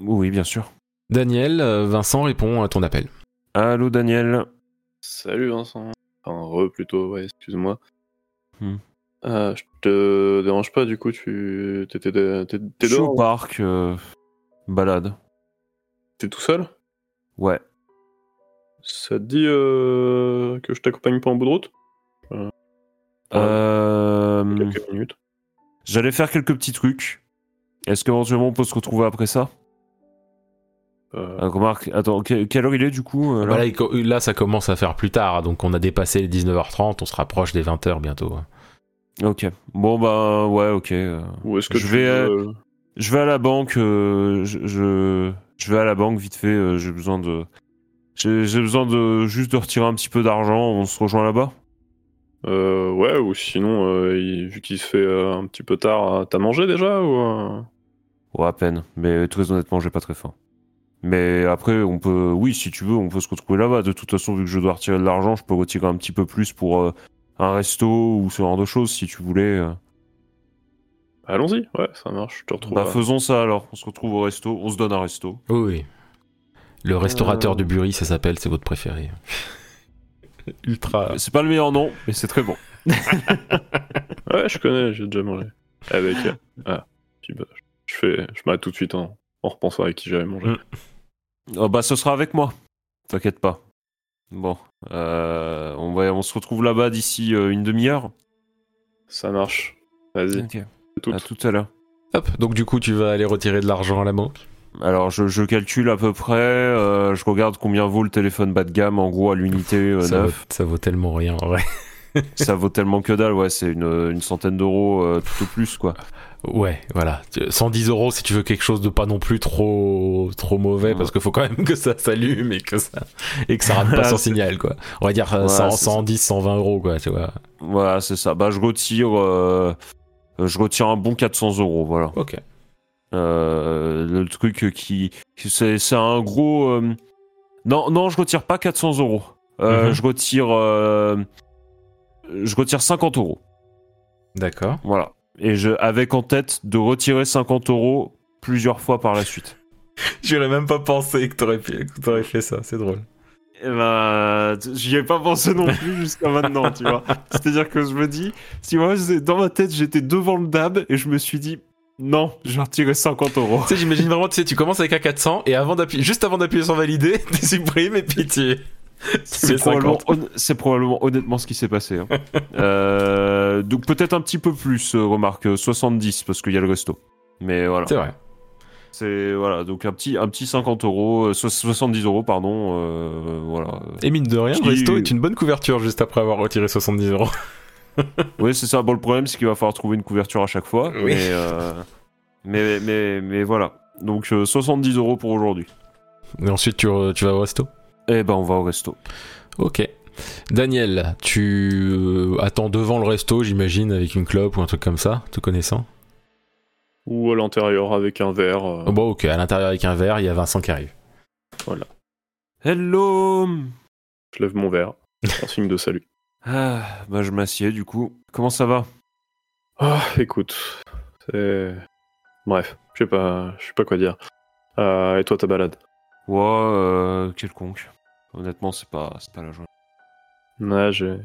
Oui, bien sûr. Daniel, euh, Vincent répond à ton appel. Allô, Daniel. Salut Vincent. Enfin, re plutôt, ouais, excuse-moi. Hmm. Euh, je te dérange pas, du coup, tu t'es t'es Je suis dehors au parc, euh, balade. T'es tout seul? Ouais. Ça te dit euh, que je t'accompagne pas en bout de route? Euh, Quelques minutes. J'allais faire quelques petits trucs. Est-ce qu'éventuellement on peut se retrouver après ça? Euh, Euh, Remarque, attends, que- quelle heure il est du coup euh, là il ça commence à faire plus tard, donc on a dépassé les 19h30, on se rapproche des 20h bientôt. hein. Ok. Bon, bah, ouais, ok. euh. Ou est-ce que je tu vais, veux- Je vais à la banque. euh, je, je, je vais à la banque vite fait. euh, j'ai besoin de. J'ai besoin de juste de retirer un petit peu d'argent. On se rejoint là-bas? Euh, ouais, ou sinon, euh, il- vu qu'il se fait euh, un petit peu tard, euh, t'as mangé déjà ou euh? Ouais, à peine. Mais très honnêtement, j'ai pas très faim. Mais après, on peut. Oui, si tu veux, on peut se retrouver là-bas. De toute façon, vu que je dois retirer de l'argent, je peux retirer un petit peu plus pour euh, un resto ou ce genre de choses si tu voulais. euh. Allons-y, ouais, ça marche, je te retrouve. Bah, là. faisons ça alors. On se retrouve au resto. On se donne un resto. Oui, oui. Le restaurateur Euh. de Bury, ça s'appelle, c'est votre préféré. *laughs* Ultra. C'est pas le meilleur nom, mais c'est très bon. *laughs* Ouais, je connais, j'ai déjà mangé. Avec. euh, Ah, puis bah, je fais, je m'arrête tout de suite en, en repensant avec qui j'avais mangé. Mm. Oh, bah, ce sera avec moi. T'inquiète pas. Bon, euh, on, va, on se retrouve là-bas d'ici euh, une demi-heure. Ça marche. Vas-y, Ok. tout. À tout à l'heure. Hop, donc du coup, tu vas aller retirer de l'argent à la banque. Alors, je, je calcule à peu près. euh, je regarde combien vaut le téléphone bas de gamme en gros à l'unité euh, ça, vaut, neuf. ça vaut tellement rien, en vrai. Ça vaut tellement que dalle. Ouais, c'est une, une centaine d'euros euh, tout au plus quoi. Ouais, voilà. Tu- 110 euros si tu veux quelque chose de pas non plus trop trop mauvais, Ouais. parce qu'il faut quand même *laughs* que ça s'allume et que ça et que ça rate pas son signal, quoi. On va dire euh, Ouais, 100, c'est ça. 110, 120 euros, quoi, tu vois. Voilà, c'est ça. Bah, je retire. euh, je retire un bon 400 euros. Voilà. Ok. Euh, le truc qui, c'est, c'est un gros. euh, Non, non, je retire pas 400 euros. Euh, Mhm. Je retire. euh, Je retire 50 euros. D'accord. Voilà. Et je, avec en tête de retirer 50 euros plusieurs fois par la suite. *laughs* J'aurais même pas pensé que t'aurais, pu- que t'aurais fait ça, c'est drôle. Eh ben, j'y ai pas pensé non plus jusqu'à maintenant, tu vois. *laughs* C'est-à-dire que je me dis, si moi, dans ma tête, j'étais devant le DAB et je me suis dit, non, je vais retirer 50 euros. Tu sais, j'imagine vraiment, tu sais, tu commences avec un 400 et avant d'appuyer, juste avant d'appuyer sur valider, *laughs* tu supprimes et puis tu. *laughs* C'est probablement, 50. hon- c'est probablement honnêtement ce qui s'est passé. hein. *laughs* Euh, donc peut-être un petit peu plus, euh, remarque, euh, 70 parce qu'il y a le resto. Mais voilà. C'est vrai. C'est voilà, donc un petit, un petit 50 euros, euh, so- 70 euros, pardon. euh, voilà. Et mine de rien, le resto est une bonne couverture juste après avoir retiré 70 euros. *laughs* Oui, c'est ça. Bon, le problème, c'est qu'il va falloir trouver une couverture à chaque fois. Oui. Mais, euh, mais, mais, mais voilà. Donc euh, 70 euros pour aujourd'hui. Et ensuite, tu, tu vas au resto? Eh ben, on va au resto. Ok. Daniel, tu euh, attends devant le resto, j'imagine, avec une clope ou un truc comme ça, te connaissant Ou à l'intérieur avec un verre. euh, Oh, Bon, ok, à l'intérieur avec un verre, il y a Vincent qui arrive. Hello Je lève mon verre. *laughs* en signe de salut. ah, Bah, je m'assieds du coup. Comment ça va? Ah, écoute, c'est. Bref, je sais pas, je sais pas quoi dire. Euh, et toi, ta balade? Ouais, euh, quelconque. Honnêtement, c'est pas, c'est pas la joie. Ouais, j'ai,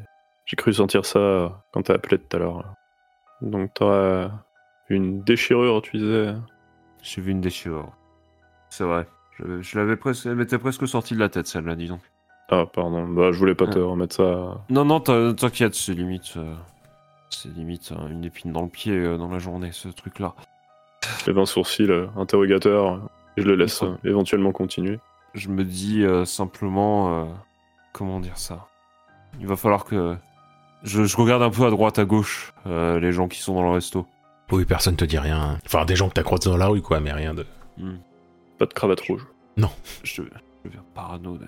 j'ai cru sentir ça quand t'as appelé tout à l'heure. Donc t'auras une déchirure, tu disais? J'ai vu une déchirure. C'est vrai. Je, je l'avais presque, elle m'était presque sortie de la tête, celle-là, dis donc. Ah, pardon. Bah, je voulais pas te Ah. remettre ça. Non, non, t'in- t'inquiète, c'est limite. euh, c'est limite euh, une épine dans le pied euh, dans la journée, ce truc-là. Je lève un sourcil, euh, interrogateur, et je le laisse éventuellement continuer. Je me dis euh, simplement. euh, comment dire ça? Il va falloir que. Je, je regarde un peu à droite, à gauche, euh, les gens qui sont dans le resto. Oui, personne te dit rien. Enfin, des gens que t'as croisés dans la rue, quoi, mais rien de. Hmm. Pas de cravate rouge. Je, je deviens parano.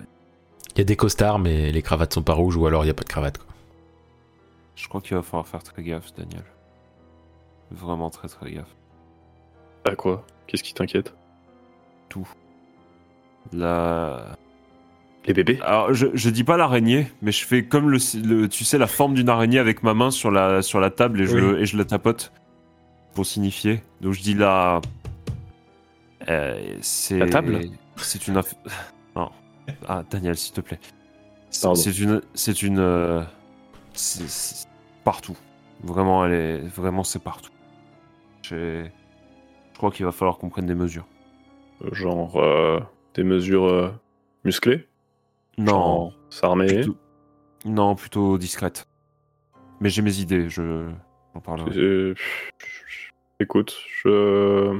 Il y a des costards, mais les cravates sont pas rouges, ou alors il y a pas de cravate, quoi. Je crois qu'il va falloir faire très gaffe, Daniel. Vraiment très très gaffe. Ah quoi? Qu'est-ce qui t'inquiète? La... Les bébés Alors, je, je dis pas l'araignée, mais je fais comme le, le- tu sais, la forme d'une araignée avec ma main sur la, sur la table et je, Oui. le, et je la tapote pour signifier. Donc je dis la. Euh, c'est. La table C'est une. inf- Non. Ah, Daniel, s'il te plaît. C'est une. C'est une. euh, C'est c'est partout. Vraiment, elle est. Vraiment, c'est partout. Je crois qu'il va falloir qu'on prenne des mesures. Genre euh, des mesures euh, musclées? Non. S'armer? Plutôt- Non, plutôt discrète. Mais j'ai mes idées, je j'en parlerai. Écoute, je...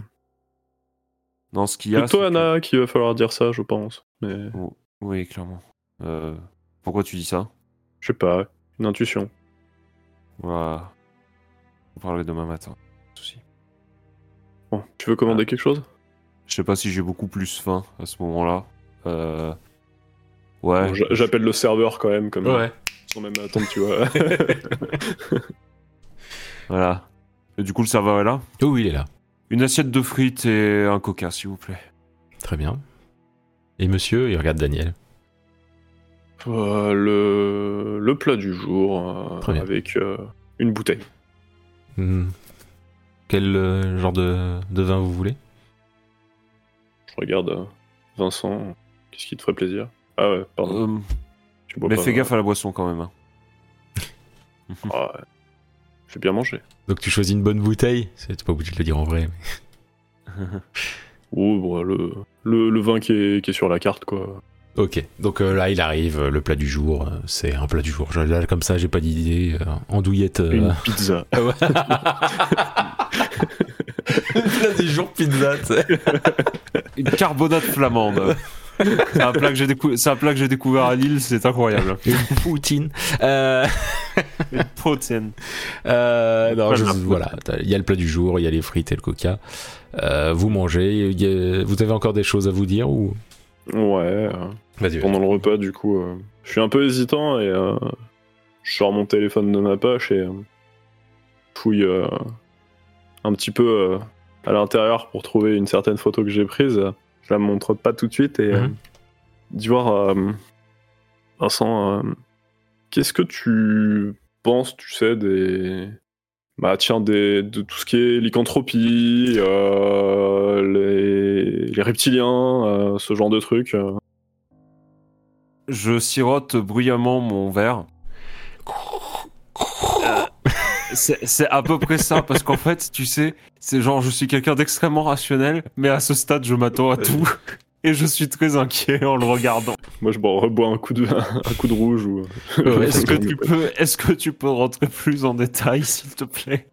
Non, ce qu'il y a. Plutôt Anna qu'il va falloir dire ça, je pense. Mais Oui, clairement. Euh, Pourquoi tu dis ça? Je sais pas, une intuition. Voilà. On parlerai demain matin. Souci. Bon, tu veux commander quelque chose? Je sais pas si j'ai beaucoup plus faim à ce moment-là. Euh... Ouais. Bon, J'appelle le serveur quand même, comme Ouais. sans même attendre, tu vois. *laughs* Voilà. Et du coup, le serveur est là. Oh oui, il est là. Une assiette de frites et un coca, s'il vous plaît. Très bien. Et monsieur, il regarde Daniel. Euh, le... le plat du jour, euh, Très bien. avec euh, une bouteille. Hmm. Quel euh, genre de, de vin vous voulez? Je regarde euh, Vincent, qu'est-ce qui te ferait plaisir? Ah ouais, pardon, Euh, tu bois mais pas. fais gaffe à la boisson quand même. hein. *laughs* Ah ouais. J'ai bien mangé. Donc tu choisis une bonne bouteille? C'est pas obligé de le dire en vrai. mais- *laughs* Ou bon, le, le, le vin qui est, qui est sur la carte, quoi. Ok, donc euh, là il arrive, le plat du jour, euh, c'est un plat du jour. Je- Là comme ça j'ai pas d'idée, euh, andouillette. euh, Une pizza. *laughs* Plat du jour pizza, tu sais. *laughs* Une carbonate flamande. c'est un plat que j'ai décou- c'est un plat que j'ai découvert à Lille, c'est incroyable. Une poutine. Euh, Une protéine. euh, non, je- poutine. voilà, il y a le plat du jour, il y a les frites et le coca. Euh, vous mangez, a- vous avez encore des choses à vous dire ou? Ouais. pendant le repas, du coup, euh, je suis un peu hésitant et euh, je sors mon téléphone de ma poche et euh, fouille euh, un petit peu euh, à l'intérieur pour trouver une certaine photo que j'ai prise. Je la montre pas tout de suite et euh, Mhm. d'y voir, euh, Vincent, euh, qu'est-ce que tu penses, tu sais, des. Bah tiens, des, de tout ce qui est lycanthropie, euh, les, les reptiliens, euh, ce genre de trucs. Je sirote bruyamment mon verre. Euh, c'est c'est à peu près ça, parce qu'en fait, tu sais, c'est genre, je suis quelqu'un d'extrêmement rationnel, mais à ce stade, je m'attends à tout. Et je suis très inquiet en le regardant. Moi, je bois- rebois un coup de, un coup de rouge ou. Ouais, *laughs* Est-ce que, tu peux, est-ce que tu peux rentrer plus en détail, s'il te plaît?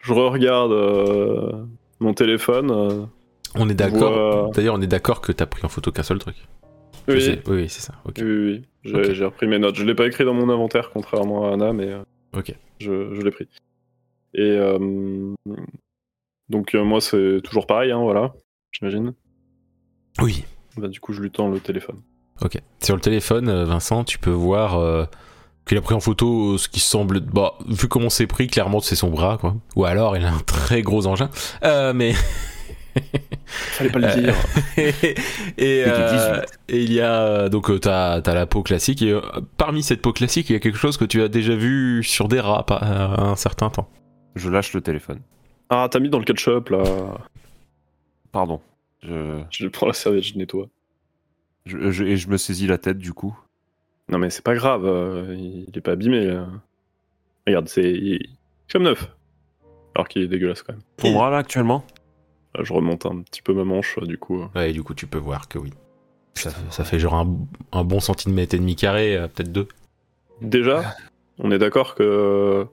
Je regarde euh, mon téléphone. euh, On est d'accord. vois- D'ailleurs, on est d'accord que t'as pris en photo qu'un seul truc. Oui, sais. Oui, oui, c'est ça. Oui, oui, oui. J'ai repris mes notes. Je l'ai pas écrit dans mon inventaire, contrairement à Anna, mais euh, Ok. je, je l'ai pris. Et euh, donc, euh, moi, c'est toujours pareil, hein, voilà, j'imagine. Oui. Bah, du coup, je lui tends le téléphone. Ok. Sur le téléphone, euh, Vincent, tu peux voir euh, qu'il a pris en photo ce qui semble. Bah, vu comment c'est pris, clairement, c'est son bras, quoi. Ou alors, il a un très gros engin. Euh, mais. *laughs* Fallait pas le dire. *laughs* et, Et du euh, 18. et il y a donc t'as as la peau classique et euh, parmi cette peau classique il y a quelque chose que tu as déjà vu sur des rats pas- à un certain temps. Je lâche le téléphone. Ah, t'as mis dans le ketchup, là. Pardon. Je, Je prends la serviette, je nettoie. je- je- et je me saisis la tête, du coup. Non, mais c'est pas grave, euh, il est pas abîmé. là. Regarde, c'est il est comme neuf. Alors qu'il est dégueulasse quand même. Ton bras, là, actuellement? Là, je remonte un petit peu ma manche, euh, du coup. euh. Ouais, et du coup tu peux voir que oui. Ça, ça fait genre un, un bon centimètre et demi carré, euh, peut-être deux. Déjà, on est d'accord que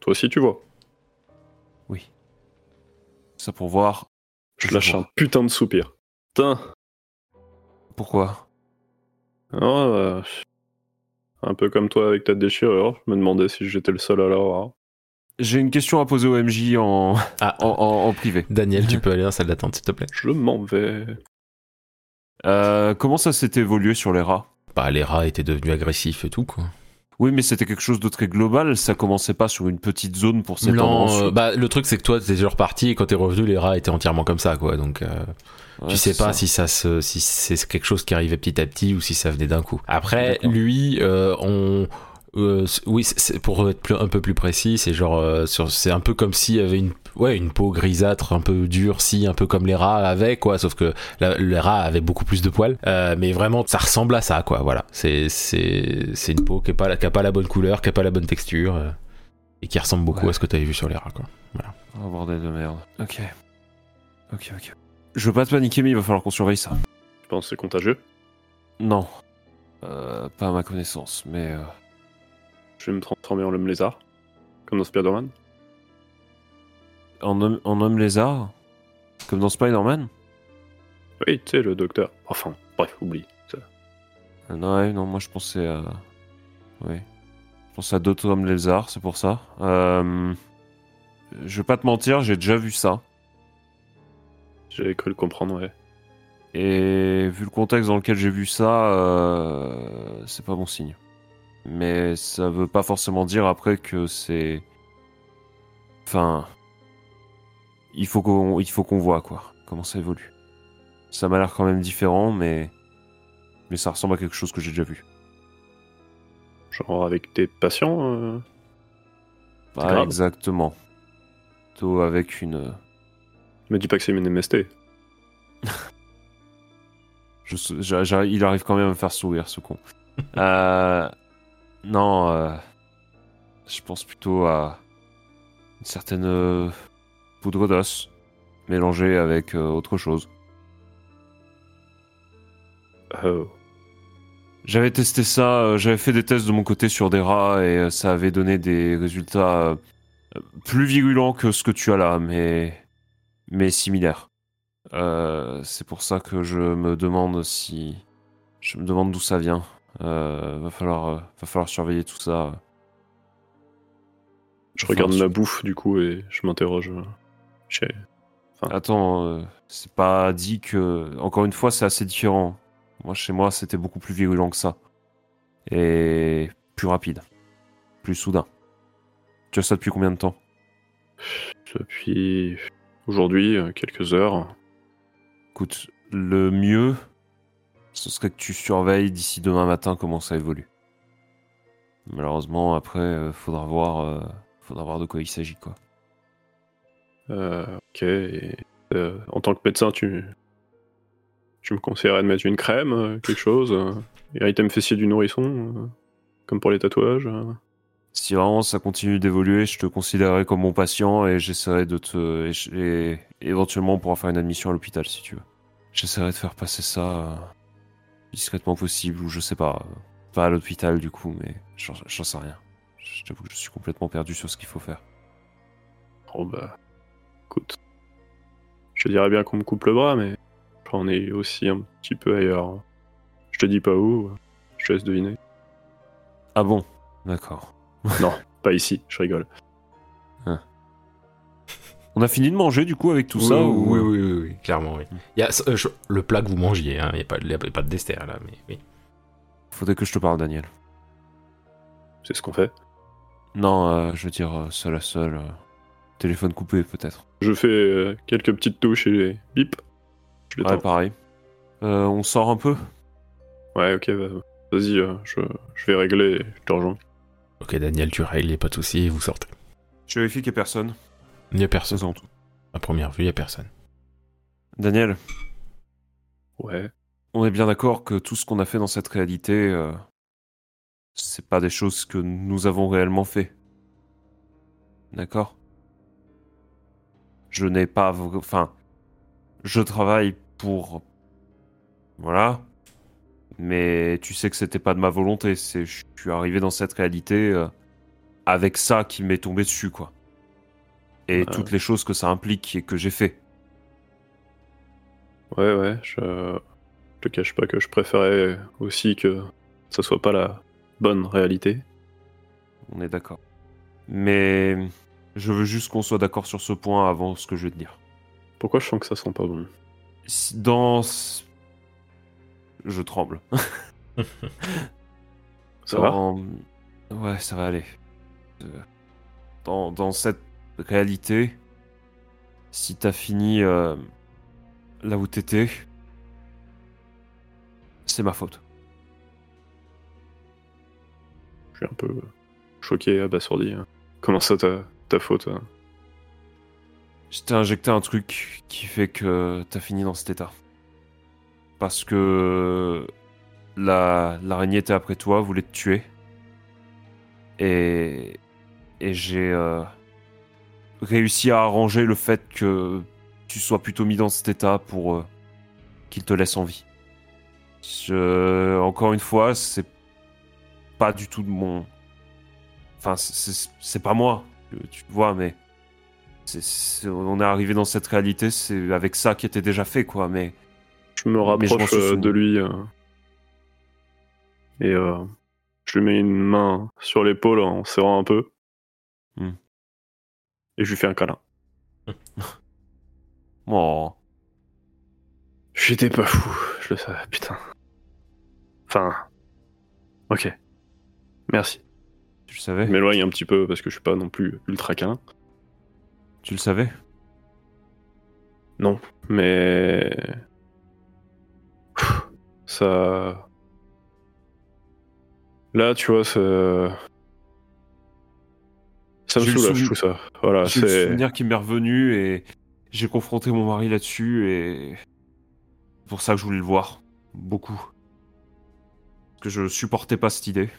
toi aussi tu vois. Ça pour voir. Je lâche un putain de soupir. Putain. Pourquoi? Ah, euh, un peu comme toi avec ta déchirure. Je me demandais si j'étais le seul à l'avoir. J'ai une question à poser au MJ en, Ah, en, en- en privé. Daniel, tu *laughs* peux aller dans la salle d'attente s'il te plaît. Je m'en vais. Euh, comment ça s'est évolué sur les rats? Bah les rats étaient devenus agressifs et tout quoi. Oui, mais c'était quelque chose de très global. Ça commençait pas sur une petite zone pour cette Non, euh, bah le truc c'est que toi t'es déjà reparti et quand t'es revenu les rats étaient entièrement comme ça quoi donc. euh, Ouais, tu sais pas ça. si ça se, si c'est quelque chose qui arrivait petit à petit ou si ça venait d'un coup. Après, lui, euh, on, euh, c- oui, c'est- pour être plus- un peu plus précis, c'est genre, euh, c'est un peu comme s'il y avait une, ouais, une peau grisâtre, un peu durcie, un peu comme les rats avaient, quoi. Sauf que la- les rats avaient beaucoup plus de poils, Euh, mais vraiment, ça ressemble à ça, quoi. Voilà, c'est, une peau qui a pas, la- qui a pas la bonne couleur, qui a pas la bonne texture. euh, et qui ressemble beaucoup Ouais. à ce que tu avais vu sur les rats, quoi. Oh, bordel de merde. Ok. Ok, ok. Je veux pas te paniquer, mais il va falloir qu'on surveille ça. Tu penses que c'est contagieux? Non. Euh, pas à ma connaissance, mais... Je vais me transformer en l'homme lézard. Comme dans Spider-Man. En homme, en homme lézard Comme dans Spider-Man? Oui, tu sais, le docteur. Enfin, bref, oublie. ça. Euh, Non, ouais, non, moi je pensais à... Oui. Je pensais à d'autres hommes lézards, c'est pour ça. Euh... Je vais pas te mentir, j'ai déjà vu ça. J'avais cru le comprendre, ouais. Et vu le contexte dans lequel j'ai vu ça, euh, c'est pas bon signe. Mais ça veut pas forcément dire après que c'est. Enfin. Il faut qu'on il faut qu'on voit quoi, comment ça évolue. Ça m'a l'air quand même différent, mais. Mais ça ressemble à quelque chose que j'ai déjà vu. Genre avec tes patients. euh, Pas grave. exactement. Plutôt avec une. Me dis pas que c'est une MST. *laughs* Je, il arrive quand même à me faire sourire, ce con. Euh, non, euh, je pense plutôt à une certaine euh, poudre d'os mélangée avec euh, autre chose. Oh. J'avais testé ça, j'avais fait des tests de mon côté sur des rats et ça avait donné des résultats plus virulents que ce que tu as là, mais, mais similaires. C'est pour ça que je me demande si. Je me demande d'où ça vient. Euh, va, falloir, euh, va falloir surveiller tout ça. Je regarde ma bouffe du coup et je m'interroge. euh, Attends, euh, c'est pas dit que. Encore une fois, c'est assez différent. Moi, chez moi, c'était beaucoup plus virulent que ça. Et plus rapide. Plus soudain. Tu as ça depuis combien de temps? Depuis aujourd'hui, quelques heures. Écoute, le mieux, ce serait que tu surveilles d'ici demain matin comment ça évolue. Malheureusement, après, euh, faudra voir, euh, faudra voir de quoi il s'agit, quoi. Euh, ok. et, euh, en tant que médecin, tu, tu me conseillerais de mettre une crème, quelque chose euh item fessier du nourrisson, comme pour les tatouages. Si vraiment ça continue d'évoluer, je te considérerai comme mon patient et j'essaierai de te. Et, et éventuellement on pourra faire une admission à l'hôpital si tu veux. J'essaierai de faire passer ça discrètement possible ou je sais pas. Pas à l'hôpital du coup, mais j'en sais rien. Je t'avoue que je suis complètement perdu sur ce qu'il faut faire. Oh bah, écoute. Je te dirais bien qu'on me coupe le bras, mais j'en ai aussi un petit peu ailleurs. Je te dis pas où, je te laisse deviner. Ah bon? D'accord. Pas ici, je rigole. On a fini de manger du coup avec tout oui, ça oui, ou... oui, oui, oui, oui, clairement, oui. Il y a euh, je- le plat que vous mangiez, hein, il n'y a, pas- il y a pas de dessert là, mais oui. Faudrait que je te parle, Daniel. C'est ce qu'on fait. Non, euh, je veux dire euh, seul à seul. euh, téléphone coupé peut-être. Je fais euh, quelques petites touches et bip. Je Ouais, pareil. Euh, on sort un peu Ouais, ok, bah, vas-y, euh, je, je vais régler, je te rejoins. Ok, Daniel, tu règles, il n'y a pas de souci, vous sortez. Je vérifie qu'il n'y a personne. Il n'y a personne. Faisons tout. À première vue, il n'y a personne. Daniel, Ouais. on est bien d'accord que tout ce qu'on a fait dans cette réalité, euh, c'est pas des choses que nous avons réellement fait. D'accord? Je n'ai pas... Enfin, je travaille pour... Voilà. Mais tu sais que c'était pas de ma volonté. C'est, je suis arrivé dans cette réalité euh, avec ça qui m'est tombé dessus, quoi. Et Ouais. toutes les choses que ça implique et que j'ai fait. Ouais, ouais, je, je te cache pas que je préférais aussi que ça soit pas la bonne réalité. On est d'accord. Mais je veux juste qu'on soit d'accord sur ce point avant ce que je vais te dire. Pourquoi je sens que ça sent pas bon? Dans... Je tremble. *laughs* Ça va? Ouais, ça va aller. Euh, Dans, dans cette réalité, si t'as fini euh, là où t'étais, c'est ma faute. Je suis un peu choqué, abasourdi. hein. Comment ça, ta, ta faute hein? Je t'ai injecté un truc qui fait que t'as fini dans cet état. Parce que la l'araignée était après toi, voulait te tuer. Et et j'ai euh, réussi à arranger le fait que tu sois plutôt mis dans cet état pour euh, qu'il te laisse en vie. Je, encore une fois, c'est pas du tout de mon. Enfin, c'est- pas moi, tu vois, mais on est arrivé dans cette réalité, c'est avec ça qui était déjà fait, quoi. Mais Je me je rapproche euh, de lui euh, et euh, je lui mets une main sur l'épaule en serrant un peu. Et je lui fais un câlin. bon, *laughs* J'étais pas fou, je le savais, putain. Enfin. Ok. Merci. tu le savais, Je m'éloigne un petit peu parce que je suis pas non plus ultra câlin. tu le savais? Non, mais. Ça. Là, tu vois, ça. Ça me soulage tout ça. Voilà, J'ai le c'est. souvenir qui m'est revenu et j'ai confronté mon mari là-dessus et c'est pour ça que je voulais le voir beaucoup. Parce que je supportais pas cette idée.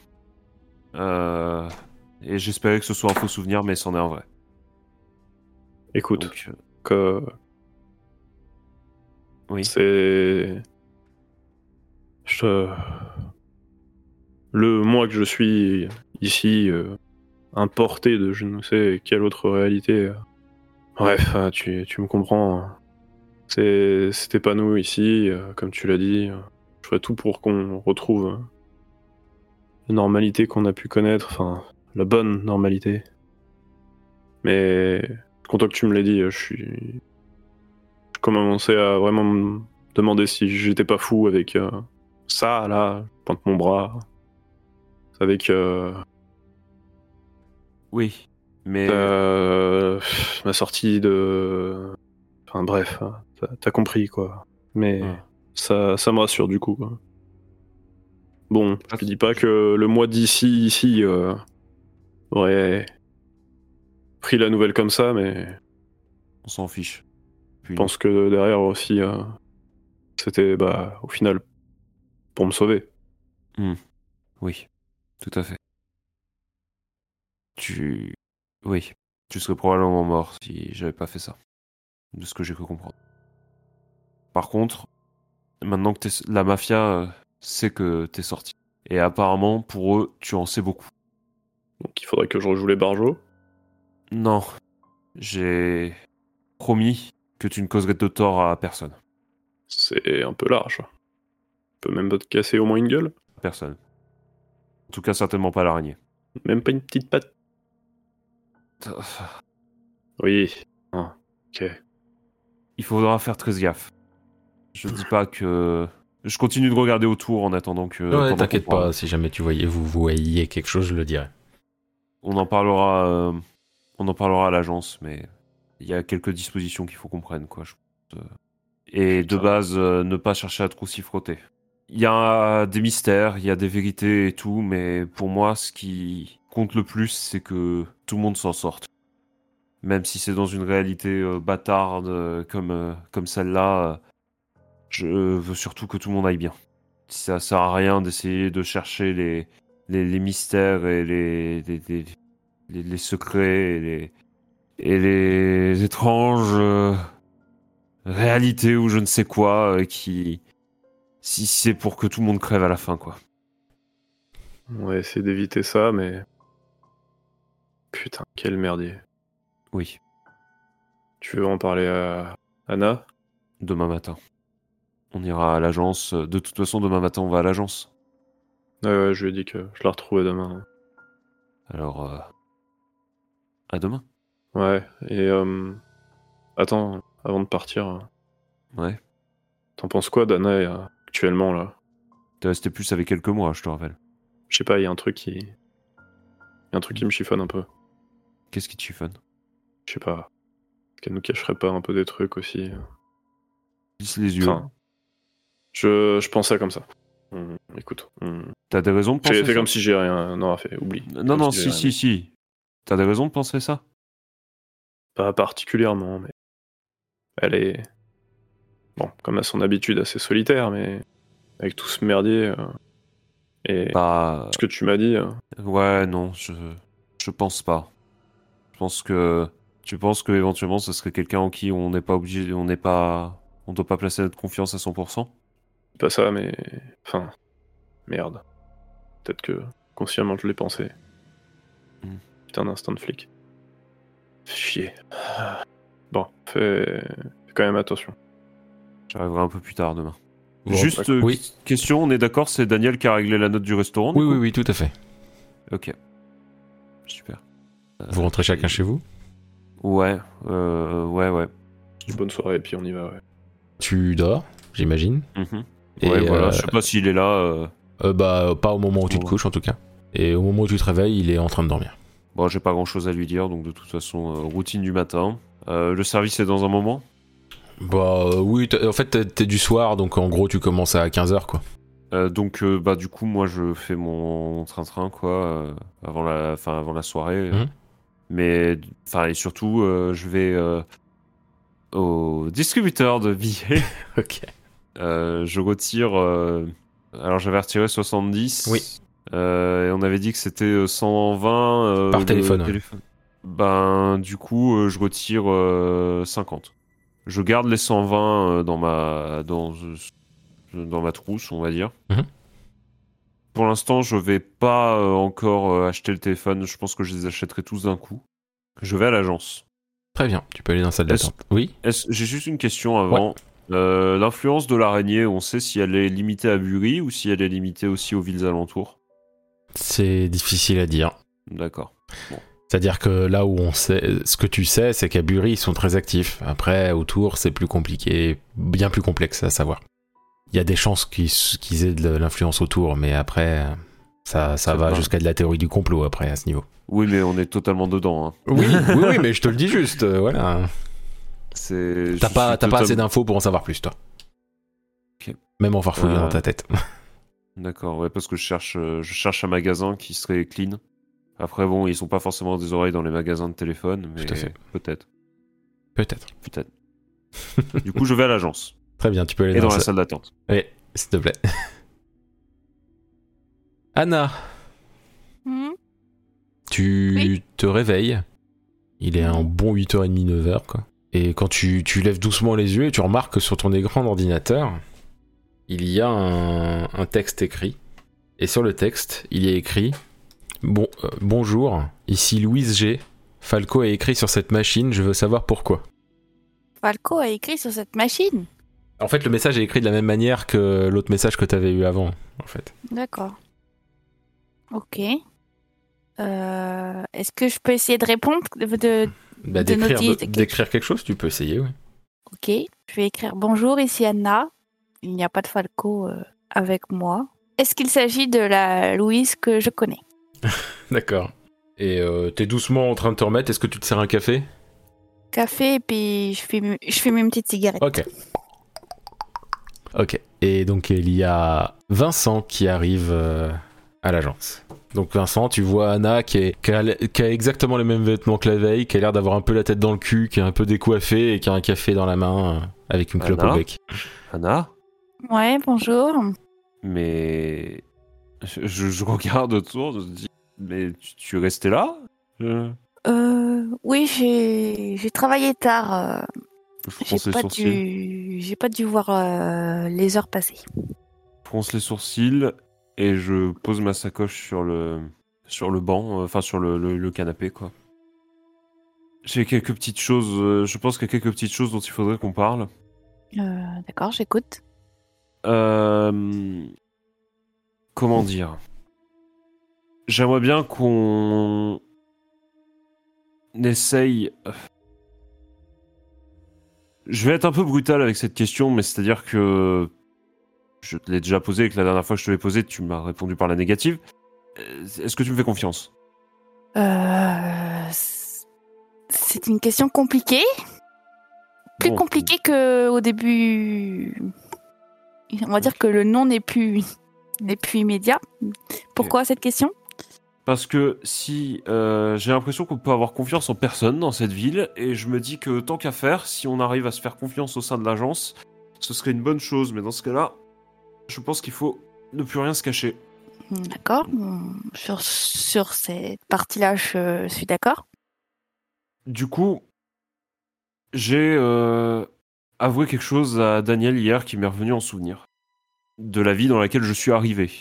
Euh, Et j'espérais que ce soit un faux souvenir, mais c'en est un vrai. Écoute, Donc, euh, que oui. c'est. Je... Le moi que je suis ici, euh, importé de je ne sais quelle autre réalité. Bref, euh, tu, tu me comprends. hein. C'est- C'était pas nous ici, euh, comme tu l'as dit. Je ferais tout pour qu'on retrouve euh, la normalité qu'on a pu connaître, enfin, la bonne normalité. Mais, content que tu me l'aies dit, je suis. Je commençais à vraiment me demander si j'étais pas fou avec euh, ça, là, je pointe mon bras. Avec euh, Oui. Mais euh, ma sortie de. Enfin bref, hein, t'as- compris quoi. Mais ça, ça me rassure du coup. Quoi. Bon, je dis pas que le mois d'ici, ici, euh, aurait pris la nouvelle comme ça, mais on s'en fiche. Puis, je pense que derrière aussi, euh, c'était bah, au final pour me sauver. Oui, tout à fait. Tu. Oui, tu serais probablement mort si j'avais pas fait ça. De ce que j'ai cru comprendre. Par contre, maintenant que la mafia euh, sait que t'es sorti. Et apparemment, pour eux, tu en sais beaucoup. Donc il faudrait que je rejoue les barjots? Non, j'ai promis que tu ne causerais de tort à personne. C'est un peu large. On peut même pas te casser au moins une gueule? Personne. En tout cas, certainement pas l'araignée. Même pas une petite patte. Oui. Ah, ok. Il faudra faire très gaffe. Je dis pas que. Je continue de regarder autour en attendant que. Ouais, t'inquiète pas, si jamais tu voyais, vous voyez quelque chose, je le dirai. On en parlera. euh, on en parlera à l'agence, mais il y a quelques dispositions qu'il faut qu'on prenne, quoi. je pense, euh. Et de base, euh, ne pas chercher à trop s'y frotter. Il y a des mystères, il y a des vérités et tout, mais pour moi, ce qui compte le plus, c'est que tout le monde s'en sorte. Même si c'est dans une réalité euh, bâtarde euh, comme, euh, comme celle-là, je veux surtout que tout le monde aille bien. Ça sert à rien d'essayer de chercher les, les, mystères et les, les, les, secrets et les, et les étranges réalités ou je ne sais quoi euh, qui. Si c'est pour que tout le monde crève à la fin, quoi. On va essayer d'éviter ça, mais. Putain, quel merdier. Oui, Tu veux en parler à Anna? Demain matin. On ira à l'agence. De toute façon, demain matin, on va à l'agence. Ouais, ouais, je lui ai dit que je la retrouvais demain. Alors. euh, À demain. Ouais, et euh... Attends, avant de partir, euh, Ouais. t'en penses quoi d'Anna euh, actuellement là? T'es resté plus avec quelques mois, je te rappelle. Je sais pas, il y a un truc qui. Y a un truc qui me chiffonne un peu. Qu'est-ce qui te chiffonne? Je sais pas. Est-ce qu'elle nous cacherait pas un peu des trucs aussi Lisse les yeux. Enfin, je, je pensais comme ça. Hum, écoute, hum. T'as des raisons de penser fais ça comme si j'ai rien. Non, fais, oublie. Non, non, j'ai si, rien si, si. T'as des raisons de penser ça? Pas particulièrement, mais elle est, bon, comme à son habitude, assez solitaire, mais avec tout ce merdier euh, et Bah. ce que tu m'as dit, euh, Ouais, non, je, je pense pas. Je pense que tu penses que éventuellement ce serait quelqu'un en qui on n'est pas obligé, on n'est pas, on doit pas placer notre confiance à 100%. pas ça, mais enfin, merde. Peut-être que consciemment je l'ai pensé. Hmm. Putain d'instant de flic. Chier. Bon, fais, fais quand même attention. J'arriverai un peu plus tard demain. Juste euh, Oui, question, on est d'accord, c'est Daniel qui a réglé la note du restaurant oui, oui, oui, tout à fait. Ok. Super. Euh, Vous rentrez chacun chez vous Ouais, euh, ouais, ouais. Une bonne soirée et puis on y va. Ouais. Tu dors, j'imagine. Et, ouais, voilà. euh, Je sais pas s'il est là. euh, euh, bah, pas au moment où tu te couches en tout cas. Et au moment où tu te réveilles, il est en train de dormir. Bon, j'ai pas grand chose à lui dire, donc de toute façon, euh, routine du matin. Euh, le service est dans un moment Bah euh, oui, en fait t'es- du soir, donc en gros tu commences à 15h quoi. Euh, donc euh, bah du coup moi je fais mon train-train quoi euh, avant la enfin avant la soirée Mhm. Mais enfin et surtout euh, je vais euh, au distributeur de billets *laughs* Ok. Euh, je retire alors j'avais retiré 70 Oui. Et on avait dit que c'était euh, 120 euh, Par téléphone, ouais. ben du coup je retire euh, 50 je garde les 120 euh, dans ma dans dans ma trousse on va dire Mhm. Pour l'instant, je vais pas euh, encore euh, acheter le téléphone. Je pense que je les achèterai tous d'un coup. Je vais à l'agence. Très bien, tu peux aller dans la salle d'attente. Oui J'ai juste une question avant. Euh, L'influence de l'araignée, on sait si elle est limitée à Bury ou si elle est limitée aussi aux villes alentours? C'est difficile à dire. D'accord. C'est-à-dire que là où on sait, ce que tu sais, c'est qu'à Bury, ils sont très actifs. Après, autour, c'est plus compliqué, bien plus complexe à savoir. Il y a des chances qu'ils qu'ils aient de l'influence autour, mais après, ça, ça va jusqu'à de la théorie du complot après à ce niveau. Oui, mais on est totalement dedans. hein. Oui, oui, *laughs* oui, mais je te le dis juste, euh, voilà. T'as pas, pas assez d'infos pour en savoir plus, toi. Même en farfouillant Euh, dans ta tête. *laughs* D'accord, ouais, parce que je cherche, euh, je cherche un magasin qui serait clean. Après, bon, ils sont pas forcément des oreilles dans les magasins de téléphone, mais Tout à fait. peut-être, Peut-être. peut-être. du coup, je vais à l'agence Très bien, tu peux aller et dans, dans la sa- salle d'attente. Oui, s'il te plaît. *laughs* Anna, Hmm tu Oui. te réveilles. Il est un bon 8h30, 9h, quoi. Et quand tu, tu lèves doucement les yeux et tu remarques que sur ton écran d'ordinateur, il y a un, un texte écrit. Et sur le texte, il y a écrit bon, euh, Bonjour, ici Louise G. Falco a écrit sur cette machine, je veux savoir pourquoi. Falco a écrit sur cette machine? En fait, le message est écrit de la même manière que l'autre message que tu avais eu avant, en fait. D'accord. Ok. Euh, Est-ce que je peux essayer de répondre de, Bah, quelque- d'écrire quelque chose, tu peux essayer, oui. Ok. Je vais écrire bonjour, ici Anna. Il n'y a pas de Falco euh, avec moi. Est-ce qu'il s'agit de la Louise que je connais? *laughs* D'accord. Et euh, t'es doucement en train de te remettre, est-ce que tu te sers un café? Café et puis je fume, je fume une petite cigarette. Ok. Ok. Et donc il y a Vincent qui arrive euh, à l'agence. Donc Vincent, tu vois Anna qui, est, qui, a, qui a exactement les mêmes vêtements que la veille, qui a l'air d'avoir un peu la tête dans le cul, qui est un peu décoiffée et qui a un café dans la main euh, avec une clope Anna au bec. Anna Ouais, bonjour. Mais. Je, je- je regarde autour, je me dis. Mais tu, tu es resté là? Je, Euh, oui, j'ai j'ai travaillé tard. Je J'ai pas sourcils. dû, j'ai pas dû voir euh, les heures passer. Je fronce les sourcils et je pose ma sacoche sur le, sur le banc, euh, enfin sur le, le- le canapé, quoi. J'ai quelques petites choses, euh, je pense qu'il y a quelques petites choses dont il faudrait qu'on parle. Euh, D'accord, j'écoute. Euh, Comment dire? J'aimerais bien qu'on essaye. Je vais être un peu brutal avec cette question, mais c'est-à-dire que je te l'ai déjà posé et que la dernière fois que je te l'ai posé, tu m'as répondu par la négative. Euh, Est-ce que tu me fais confiance? Euh, c'est une question compliquée, plus Bon. compliquée que au début. On va dire que le nom n'est plus *laughs* n'est plus immédiat. Pourquoi cette question? Parce que si euh, j'ai l'impression qu'on peut avoir confiance en personne dans cette ville, et je me dis que tant qu'à faire, si on arrive à se faire confiance au sein de l'agence, ce serait une bonne chose. Mais dans ce cas-là, je pense qu'il faut ne plus rien se cacher. D'accord. Sur sur cette partie-là, je suis d'accord. Du coup, j'ai euh, avoué quelque chose à Daniel hier qui m'est revenu en souvenir de la vie dans laquelle je suis arrivé.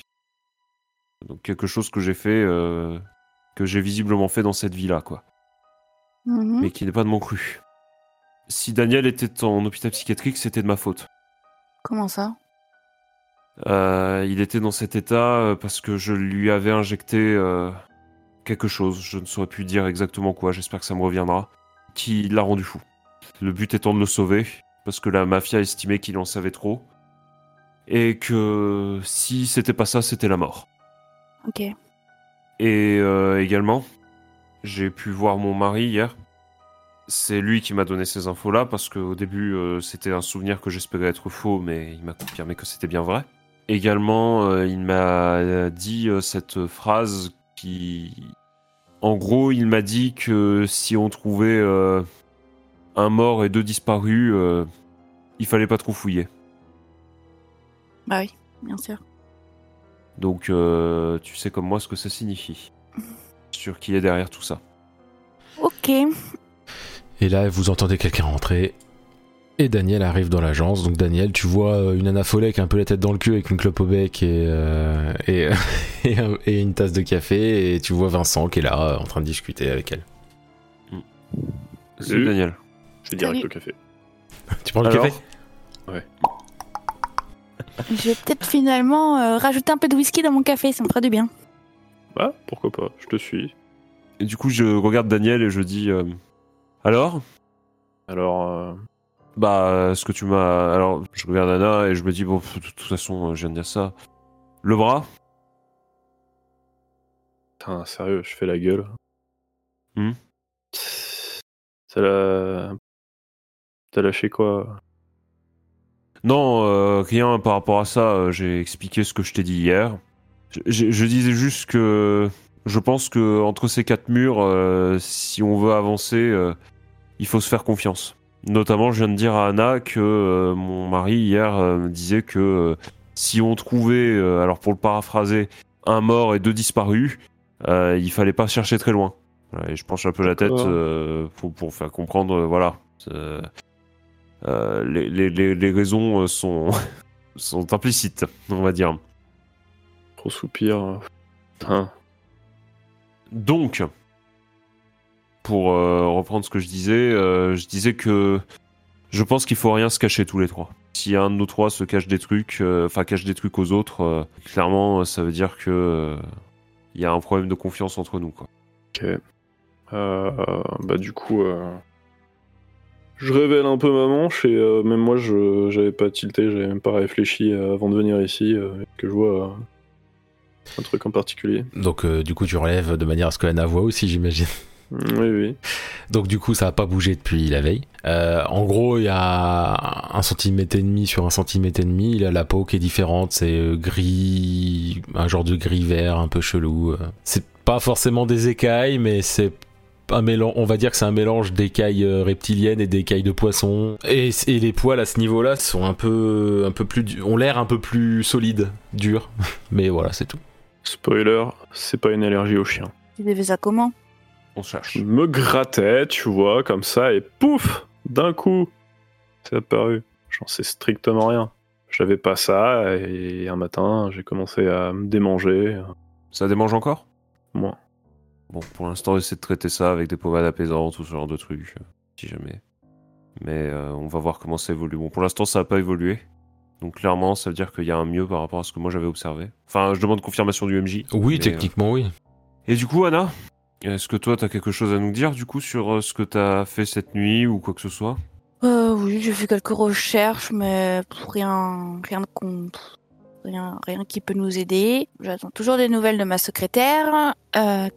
Donc quelque chose que j'ai fait, euh, que j'ai visiblement fait dans cette vie-là, quoi. Mhm. mais qui n'est pas de mon cru. Si Daniel était en hôpital psychiatrique, c'était de ma faute. Comment ça? Euh, il était dans cet état euh, parce que je lui avais injecté euh, quelque chose, je ne saurais plus dire exactement quoi, j'espère que ça me reviendra, qui l'a rendu fou. Le but étant de le sauver, parce que la mafia estimait qu'il en savait trop, et que si c'était pas ça, c'était la mort. Ok. Et euh, également, j'ai pu voir mon mari hier. C'est lui qui m'a donné ces infos-là parce qu'au début, euh, c'était un souvenir que j'espérais être faux, mais il m'a confirmé que c'était bien vrai. Également, euh, il m'a dit cette phrase qui... En gros, il m'a dit que si on trouvait un mort et deux disparus, il fallait pas trop fouiller. Bah oui, bien sûr. Donc, euh, tu sais comme moi ce que ça signifie. Sur qui est derrière tout ça. Ok. Et là, vous entendez quelqu'un rentrer. Et Daniel arrive dans l'agence. Donc Daniel, tu vois euh, une Anna Follet qui a un peu la tête dans le cul avec une clope au bec et, euh, et, *laughs* et, un- et une tasse de café. Et tu vois Vincent qui est là en train de discuter avec elle. C'est Salut. Daniel. Je vais direct Salut. au café. *laughs* Tu prends le Alors café? Je vais peut-être finalement euh, rajouter un peu de whisky dans mon café, ça me ferait du bien. Bah, pourquoi pas, je te suis. Et du coup, je regarde Daniel et je dis euh, Alors? Alors, euh, Bah, ce que tu m'as. Alors, je regarde Anna et je me dis Bon, de toute façon, euh, je viens de dire ça. Le bras? Putain, sérieux, je fais la gueule. Hmm? L'a. T'as lâché quoi? Non, euh, rien par rapport à ça. euh, J'ai expliqué ce que je t'ai dit hier. Je, disais juste que je pense que entre ces quatre murs, euh, si on veut avancer, euh, il faut se faire confiance. Notamment, je viens de dire à Anna que euh, mon mari hier me disait que si on trouvait, alors pour le paraphraser, un mort et deux disparus, il fallait pas chercher très loin. Voilà, et je penche un peu la tête pour, pour faire comprendre, voilà. Euh, les, les- les- raisons euh, sont, *laughs* sont implicites, on va dire. Gros soupir. Putain. Donc, pour euh, reprendre ce que je disais, euh, je disais que je pense qu'il faut rien se cacher tous les trois. Si un de nous trois se cache des trucs, euh, enfin cache des trucs aux autres, clairement, ça veut dire que il y a un problème de confiance entre nous, quoi. Ok. Bah du coup, je révèle un peu ma manche et euh, même moi, je j'avais pas tilté, j'avais même pas réfléchi euh, avant de venir ici euh, que je vois euh, un truc en particulier. Donc, du coup, tu relèves de manière à ce que Anna voit aussi, j'imagine. Oui, oui. Donc, du coup, ça a pas bougé depuis la veille. En gros, il y a un centimètre et demi sur un centimètre et demi. Il a la peau qui est différente. C'est gris, un genre de gris vert un peu chelou. C'est pas forcément des écailles, mais c'est un mélange. On va dire que c'est un mélange d'écailles euh, reptiliennes et d'écailles de poisson. Et, et les poils à ce niveau-là sont un peu, un peu plus, ont l'air un peu plus solides, durs. *laughs* Mais voilà, c'est tout. Spoiler, c'est pas une allergie aux chiens. Tu devais ça comment? On cherche. Je me grattais, tu vois, comme ça, et pouf D'un coup C'est apparu. J'en sais strictement rien. J'avais pas ça, et un matin, j'ai commencé à me démanger. Ça démange encore? Moi. Bon, pour l'instant, essaie de traiter ça avec des pommades apaisantes ou ce genre de trucs, euh, si jamais. Mais euh, on va voir comment ça évolue. Bon, pour l'instant, ça n'a pas évolué. Donc clairement, ça veut dire qu'il y a un mieux par rapport à ce que moi j'avais observé. Enfin, je demande confirmation du MJ. Oui, mais, techniquement, oui. euh, Et du coup, Anna, est-ce que toi, t'as quelque chose à nous dire du coup sur euh, ce que t'as fait cette nuit ou quoi que ce soit? Euh, Oui, j'ai fait quelques recherches, mais rien, rien de con, pff, rien, rien qui peut nous aider. J'attends toujours des nouvelles de ma secrétaire, euh,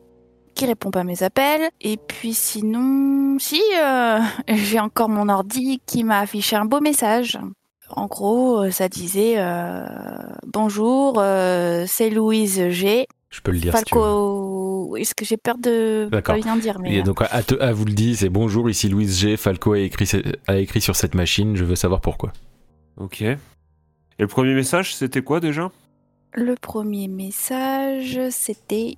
qui répond pas à mes appels. Et puis sinon, si, euh, *laughs* j'ai encore mon ordi qui m'a affiché un beau message. En gros, euh, ça disait euh, bonjour, euh, c'est Louise G. Je peux le dire si tu veux. Falco. Est-ce que j'ai peur de D'accord. pas bien dire mais Et donc à, te- à vous le dire, c'est bonjour, ici Louise G. Falco a écrit, a écrit sur cette machine, je veux savoir pourquoi. Ok. Et le premier message, c'était quoi déjà? Le premier message, c'était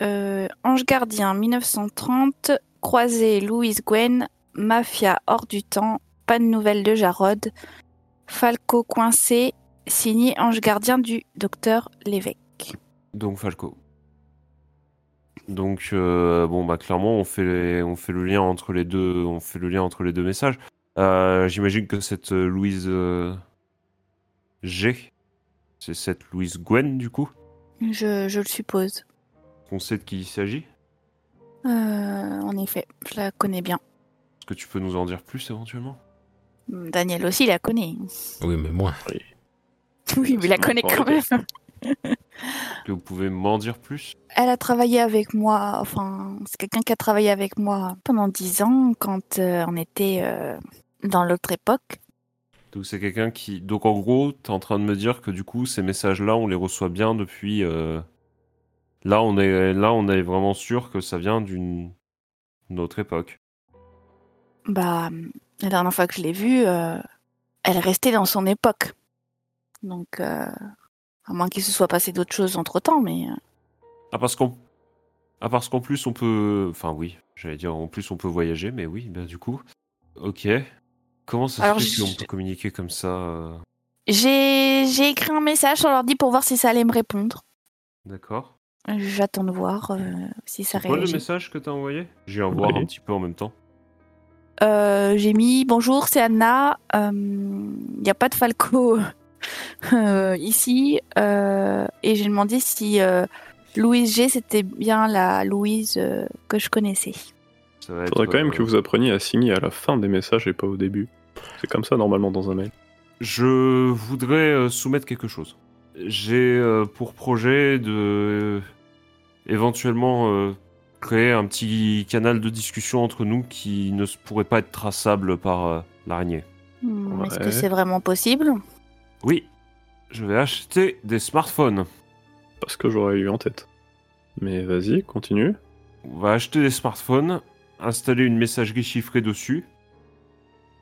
Ange Gardien 1930, croisé Louise Gwen, Mafia hors du temps, pas de nouvelles de Jarod, Falco coincé, signé Ange Gardien du docteur Lévesque. Donc Falco. Donc euh, bon bah clairement on fait les- on fait le lien entre les deux on fait le lien entre les deux messages. Euh, J'imagine que cette euh, Louise euh, G, c'est cette Louise Gwen du coup? Je, je le suppose. On sait de qui il s'agit. Euh, en effet, je la connais bien. Est-ce que tu peux nous en dire plus éventuellement? Daniel aussi la connaît. Oui, mais moi. Oui, *laughs* mais la connaît quand même. Est-ce que vous pouvez m'en dire plus? Elle a travaillé avec moi, enfin, c'est quelqu'un qui a travaillé avec moi pendant dix ans quand euh, on était euh, dans l'autre époque. Donc c'est quelqu'un qui donc en gros t'es en train de me dire que du coup ces messages là on les reçoit bien depuis euh, là on est là on est vraiment sûr que ça vient d'une autre époque. Bah, la dernière fois que je l'ai vue, euh, elle est restée dans son époque. Donc, euh, à moins qu'il se soit passé d'autres choses entre temps, mais euh, Ah parce qu'en ah parce qu'en plus on peut enfin oui j'allais dire en plus on peut voyager mais oui bah du coup ok comment ça Alors, se fait qu'on peut communiquer comme ça euh, j'ai j'ai écrit un message sur l'ordi pour voir si ça allait me répondre. d'accord J'attends de voir euh, si ça quoi le réagit. message que t'as envoyé? J'ai en voir Oui. un petit peu en même temps Euh, j'ai mis bonjour, c'est Anna. Il n'y a pas de Falco euh, *laughs* ici. Euh, et j'ai demandé si euh, Louise G, c'était bien la Louise euh, que je connaissais. être Faudrait quand même euh, que vous appreniez à signer à la fin des messages et pas au début. C'est comme ça normalement dans un mail. Je voudrais euh, soumettre quelque chose. J'ai euh, pour projet de euh, éventuellement euh, créer un petit canal de discussion entre nous qui ne se- pourrait pas être traçable par euh, l'araignée. Hmm, Est-ce que c'est vraiment possible? Oui, je vais acheter des smartphones. Pas ce que j'aurais eu en tête. Mais vas-y, continue. On va acheter des smartphones, installer une messagerie chiffrée dessus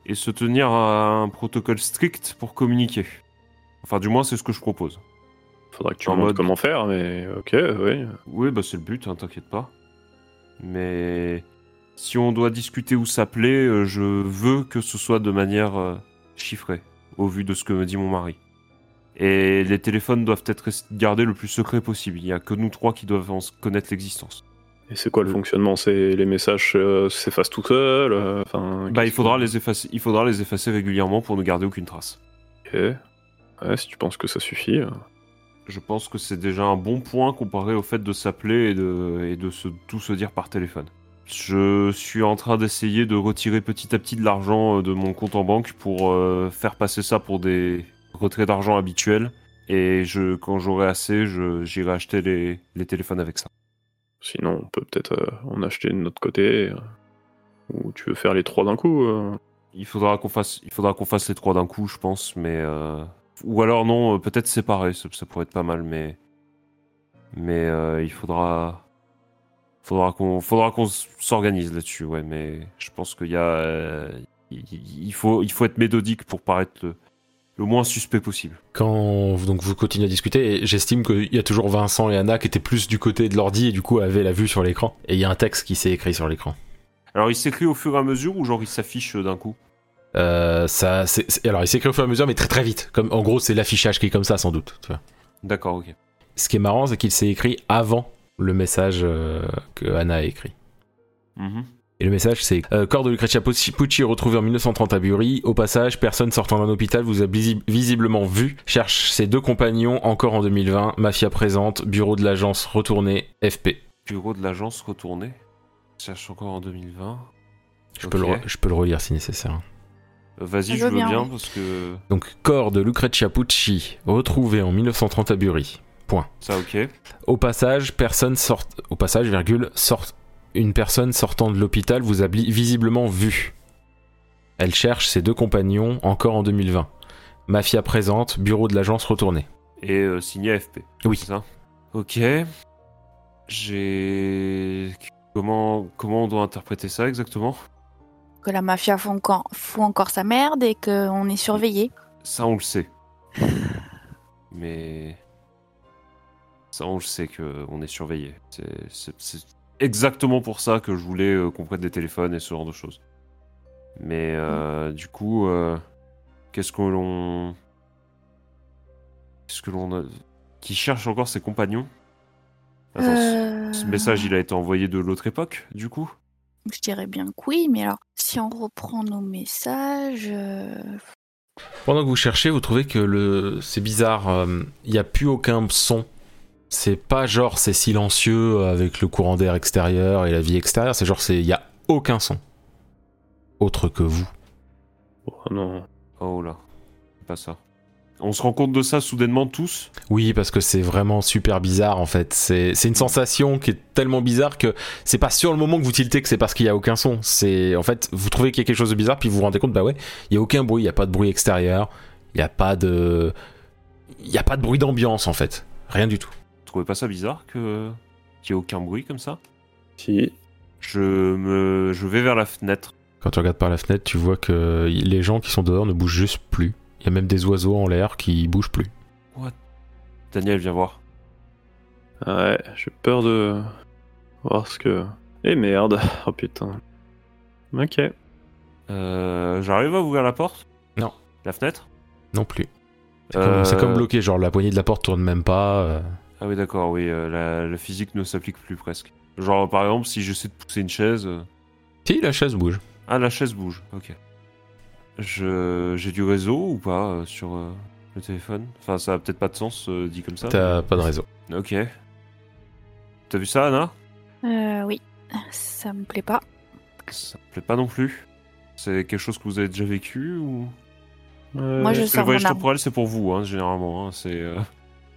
et se tenir à un protocole strict pour communiquer. Enfin, du moins, c'est ce que je propose. Faudra que tu En me montres mode- comment faire, mais ok, oui. Oui, bah c'est le but, hein, t'inquiète pas. Mais si on doit discuter ou s'appeler, euh, je veux que ce soit de manière euh, chiffrée, au vu de ce que me dit mon mari. Et les téléphones doivent être gardés le plus secret possible. Il y a que nous trois qui doivent en connaître l'existence. Et c'est quoi le fonctionnement? C'est les messages euh, s'effacent tout seuls euh. Bah, il faudra les effacer. Il faudra les effacer régulièrement pour ne garder aucune trace. Ok. Ouais, si tu penses que ça suffit. Je pense que c'est déjà un bon point comparé au fait de s'appeler et de, et de se, tout se dire par téléphone. Je suis en train d'essayer de retirer petit à petit de l'argent euh, de mon compte en banque pour euh, faire passer ça pour des retraits d'argent habituels. Et je, quand j'aurai assez, je- j'irai acheter les, les téléphones avec ça. Sinon, on peut peut-être euh, en acheter de notre côté. euh, Ou tu veux faire les trois d'un coup. Il faudra qu'on fasse, il faudra qu'on fasse les trois d'un coup, je pense, mais ou alors non, euh, peut-être séparés, ça, ça pourrait être pas mal, mais mais euh, il faudra, faudra qu'on, faudra qu'on s'organise là-dessus, ouais. Mais je pense qu'il y a, euh, il, il faut, il faut être méthodique pour paraître le, le moins suspect possible. Quand vous- donc vous continuez à discuter, j'estime qu'il y a toujours Vincent et Anna qui étaient plus du côté de l'ordi et du coup avaient la vue sur l'écran. Et il y a un texte qui s'est écrit sur l'écran. Alors il s'écrit au fur et à mesure ou genre il s'affiche d'un coup? Euh, ça, alors il s'écrit au fur et à mesure, mais très très vite. Comme en gros, c'est l'affichage qui est comme ça, sans doute. D'accord, ok. Ce qui est marrant, c'est qu'il s'est écrit avant le message euh, que Anna a écrit. Mhm. Et le message, c'est euh, Corps de Lucrezia Pucci retrouvé en 1930 à Bury. Au passage, personne sortant d'un hôpital vous a visi- visiblement vu. Cherche ses deux compagnons encore en 2020. Mafia présente. Bureau de l'agence retourné. FP. Bureau de l'agence retourné. Cherche encore en 2020. Je, peux le, je peux le relire si nécessaire. Vas-y, Je veux bien, oui. parce que Donc, corps de Lucrezia Pucci retrouvé en 1930 à Bury. ça, ok. Au passage, personne sort. Au passage, virgule, sort. Une personne sortant de l'hôpital vous a visiblement vu. Elle cherche ses deux compagnons encore en 2020. Mafia présente. Bureau de l'agence retourné. Et euh, signé AFP. Oui. C'est ça? Ok. J'ai. Comment, comment on doit interpréter ça exactement? Que la mafia fout encore, fout encore sa merde et qu'on est surveillé. Ça, on le sait. *sighs* Mais. Ça, on le sait qu'on est surveillé. C'est- exactement pour ça que je voulais euh, qu'on prête des téléphones et ce genre de choses. Mais euh, du coup, euh, qu'est-ce que l'on. Qu'est-ce que l'on a. Qui cherche encore ses compagnons? Attends, ce- Euh, ce message, il a été envoyé de l'autre époque, du coup? Je dirais bien que oui, mais alors, si on reprend nos messages. euh, Pendant que vous cherchez, vous trouvez que le c'est bizarre, euh, il n'y a plus aucun son. C'est pas genre c'est silencieux avec le courant d'air extérieur et la vie extérieure, c'est genre c'est il y a aucun son autre que vous. Oh non. Oh là, c'est pas ça. On se rend compte de ça soudainement tous Oui, parce que c'est vraiment super bizarre en fait. C'est c'est une sensation qui est tellement bizarre que c'est pas sur le moment que vous tiltez que c'est parce qu'il y a aucun son. C'est en fait vous trouvez qu'il y a quelque chose de bizarre puis vous vous rendez compte bah ouais, il y a aucun bruit, il y a pas de bruit extérieur, il y a pas de il y a pas de bruit d'ambiance en fait, rien du tout. Vous trouvez pas ça bizarre que qu'il y ait aucun bruit comme ça? Si. Je me, je vais vers la fenêtre. Quand tu regardes par la fenêtre, tu vois que les gens qui sont dehors ne bougent juste plus. Il y a même des oiseaux en l'air qui bougent plus. Daniel, viens voir. Ouais, j'ai peur de voir ce que. Eh merde. Oh putain. Ok. Euh, J'arrive à ouvrir la porte? Non. La fenêtre? Non plus. C'est Euh, comme, comme bloqué, genre la poignée de la porte tourne même pas. euh. Ah oui, d'accord, oui, euh, la, la physique ne s'applique plus presque. Genre, par exemple, si j'essaie de pousser une chaise. euh, Si, la chaise bouge. Ah, la chaise bouge, ok. Je J'ai du réseau ou pas euh, sur euh, le téléphone? Enfin, ça a peut-être pas de sens euh, dit comme ça. T'as pas de réseau. Ok. T'as vu ça, Anna? Euh, oui, ça me plaît pas. Ça me plaît pas non plus. C'est quelque chose que vous avez déjà vécu ou? Moi, je Parce que le sors mon voyage arme. temporel, c'est pour vous, hein, généralement. hein, c'est. euh,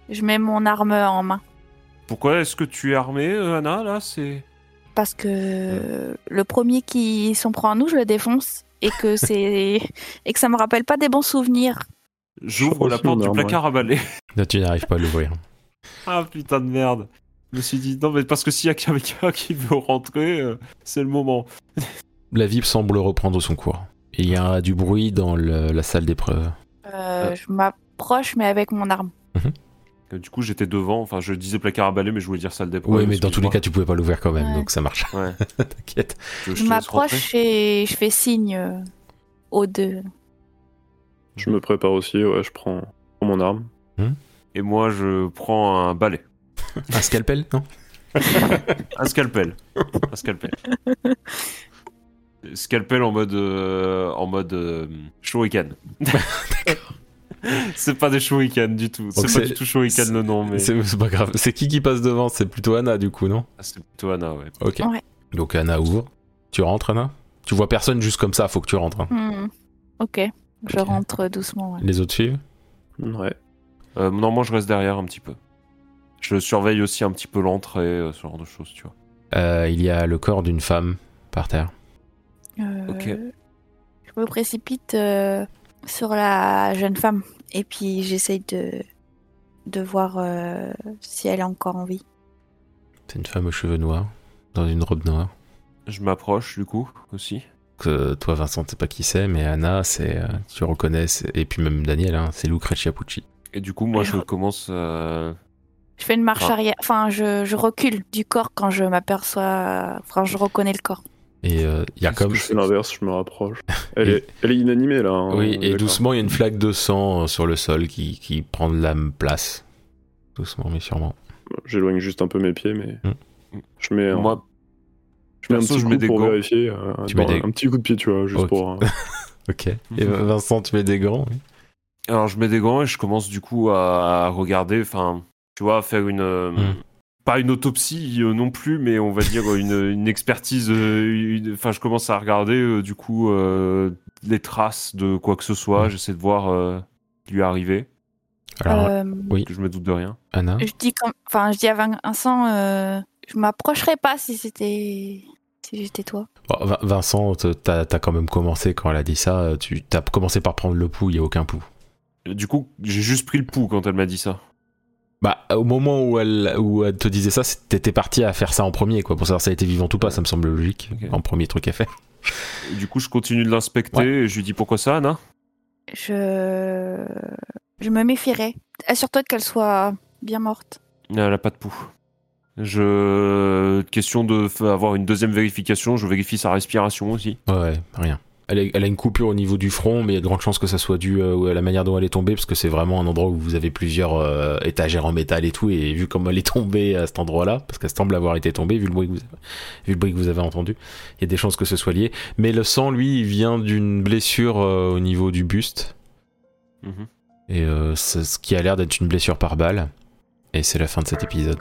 Je mets mon arme en main. Pourquoi est-ce que tu es armée, euh, Anna Là, c'est. Parce que le premier qui s'en prend à nous, je le défonce. Et que c'est et que ça me rappelle pas des bons souvenirs. J'ouvre la porte du placard à balai. Là, tu n'arrives pas à l'ouvrir. *laughs* ah putain de merde. Je me suis dit, non, mais parce que s'il y a quelqu'un *laughs* qui veut rentrer, euh, c'est le moment. *laughs* La vie semble reprendre son cours. Il y a du bruit dans le- la salle d'épreuve. Euh, Je m'approche, mais avec mon arme. Euh, Du coup, j'étais devant. Enfin, je disais placard à balai, mais je voulais dire salle d'épreuve. Oui, mais dans tous les cas, tu pouvais pas l'ouvrir quand même, Ouais. donc ça marche. Ouais. *laughs* T'inquiète. Je m'approche et je fais signe euh, aux deux. Je me prépare aussi, ouais, je prends, mon arme. Et moi, je prends un balai. *laughs* Un scalpel, non Un scalpel. un scalpel. *laughs* Scalpel en mode euh, en mode euh, shuriken. *laughs* c'est pas des shurikens du tout. C'est pas du tout shuriken le nom, mais C'est pas grave. C'est qui qui passe devant? C'est plutôt Anna, du coup, non? Ah, c'est plutôt Anna, ouais. Ok. Ouais. Donc Anna ouvre. Tu rentres, Anna? Tu vois personne juste comme ça, faut que tu rentres. hein. Hmm. Ok, je rentre doucement. ouais. Les autres suivent Ouais. Euh, non, moi je reste derrière un petit peu. Je surveille aussi un petit peu l'entrée, euh, ce genre de choses, tu vois. Euh, Il y a le corps d'une femme par terre. Euh, Ok. Je me précipite euh, sur la jeune femme et puis j'essaye de, de voir euh, si elle est encore en vie. C'est une femme aux cheveux noirs, dans une robe noire. Je m'approche du coup aussi. Que toi, Vincent, tu sais pas qui c'est, mais Anna, c'est, euh, tu reconnais, et puis même Daniel, hein, c'est Lucrezia Pucci. Et du coup, moi je commence. euh, Je fais une marche Ah. arrière, enfin je, je recule du corps quand je m'aperçois, enfin je reconnais le corps. Et euh, il y a comme. que Je fais l'inverse, je me rapproche. *laughs* Elle, Et- est, elle est inanimée là. hein, Oui, et doucement, il y a une flaque de sang euh, sur le sol qui, qui prend de la place. Doucement, mais sûrement. J'éloigne juste un peu mes pieds, mais Hmm. je mets un, Moi, je mets un petit je coup mets des pour gants. vérifier. euh, Tu mets des- Un petit coup de pied, tu vois, juste pour. euh, *laughs* Ok. Et Vincent, tu mets des gants oui? alors je mets des gants et je commence du coup à, à regarder, enfin, tu vois, à faire une. euh, Mm. Pas une autopsie euh, non plus, mais on va dire une, *laughs* une expertise. euh, une- Enfin, je commence à regarder euh, du coup euh, les traces de quoi que ce soit. Mm. J'essaie de voir euh, ce qui lui est arrivé, Alors, Euh, oui. que je me doute de rien. Anna Je dis enfin je dis à Vincent, euh, je m'approcherais pas si c'était, si j'étais toi. Bon, Vin- Vincent, t'as as quand même commencé, quand elle a dit ça, tu as commencé par prendre le pouls, il n'y a aucun pouls. Du coup, j'ai juste pris le pouls quand elle m'a dit ça. Bah, au moment où elle, où elle te disait ça, t'étais parti à faire ça en premier, quoi, pour savoir si elle était vivante ou pas, ça me semble logique, en premier truc à faire. Et du coup, je continue de l'inspecter Ouais. et je lui dis pourquoi ça, Anna? Je, je me méfierais. Assure-toi qu'elle soit bien morte. Elle a pas de pouls. Je. Question de avoir une deuxième vérification, je vérifie sa respiration aussi. Ouais, rien. Elle, est- elle a une coupure au niveau du front, mais il y a de grandes chances que ça soit dû euh, à la manière dont elle est tombée, parce que c'est vraiment un endroit où vous avez plusieurs euh, étagères en métal et tout, et vu comme elle est tombée à cet endroit-là, parce qu'elle semble avoir été tombée, vu le bruit que vous avez, vu le bruit que vous avez entendu, il y a des chances que ce soit lié. Mais le sang, lui, il vient d'une blessure euh, au niveau du buste, Mhm. et c'est ce qui a l'air d'être une blessure par balle. Et c'est la fin de cet épisode.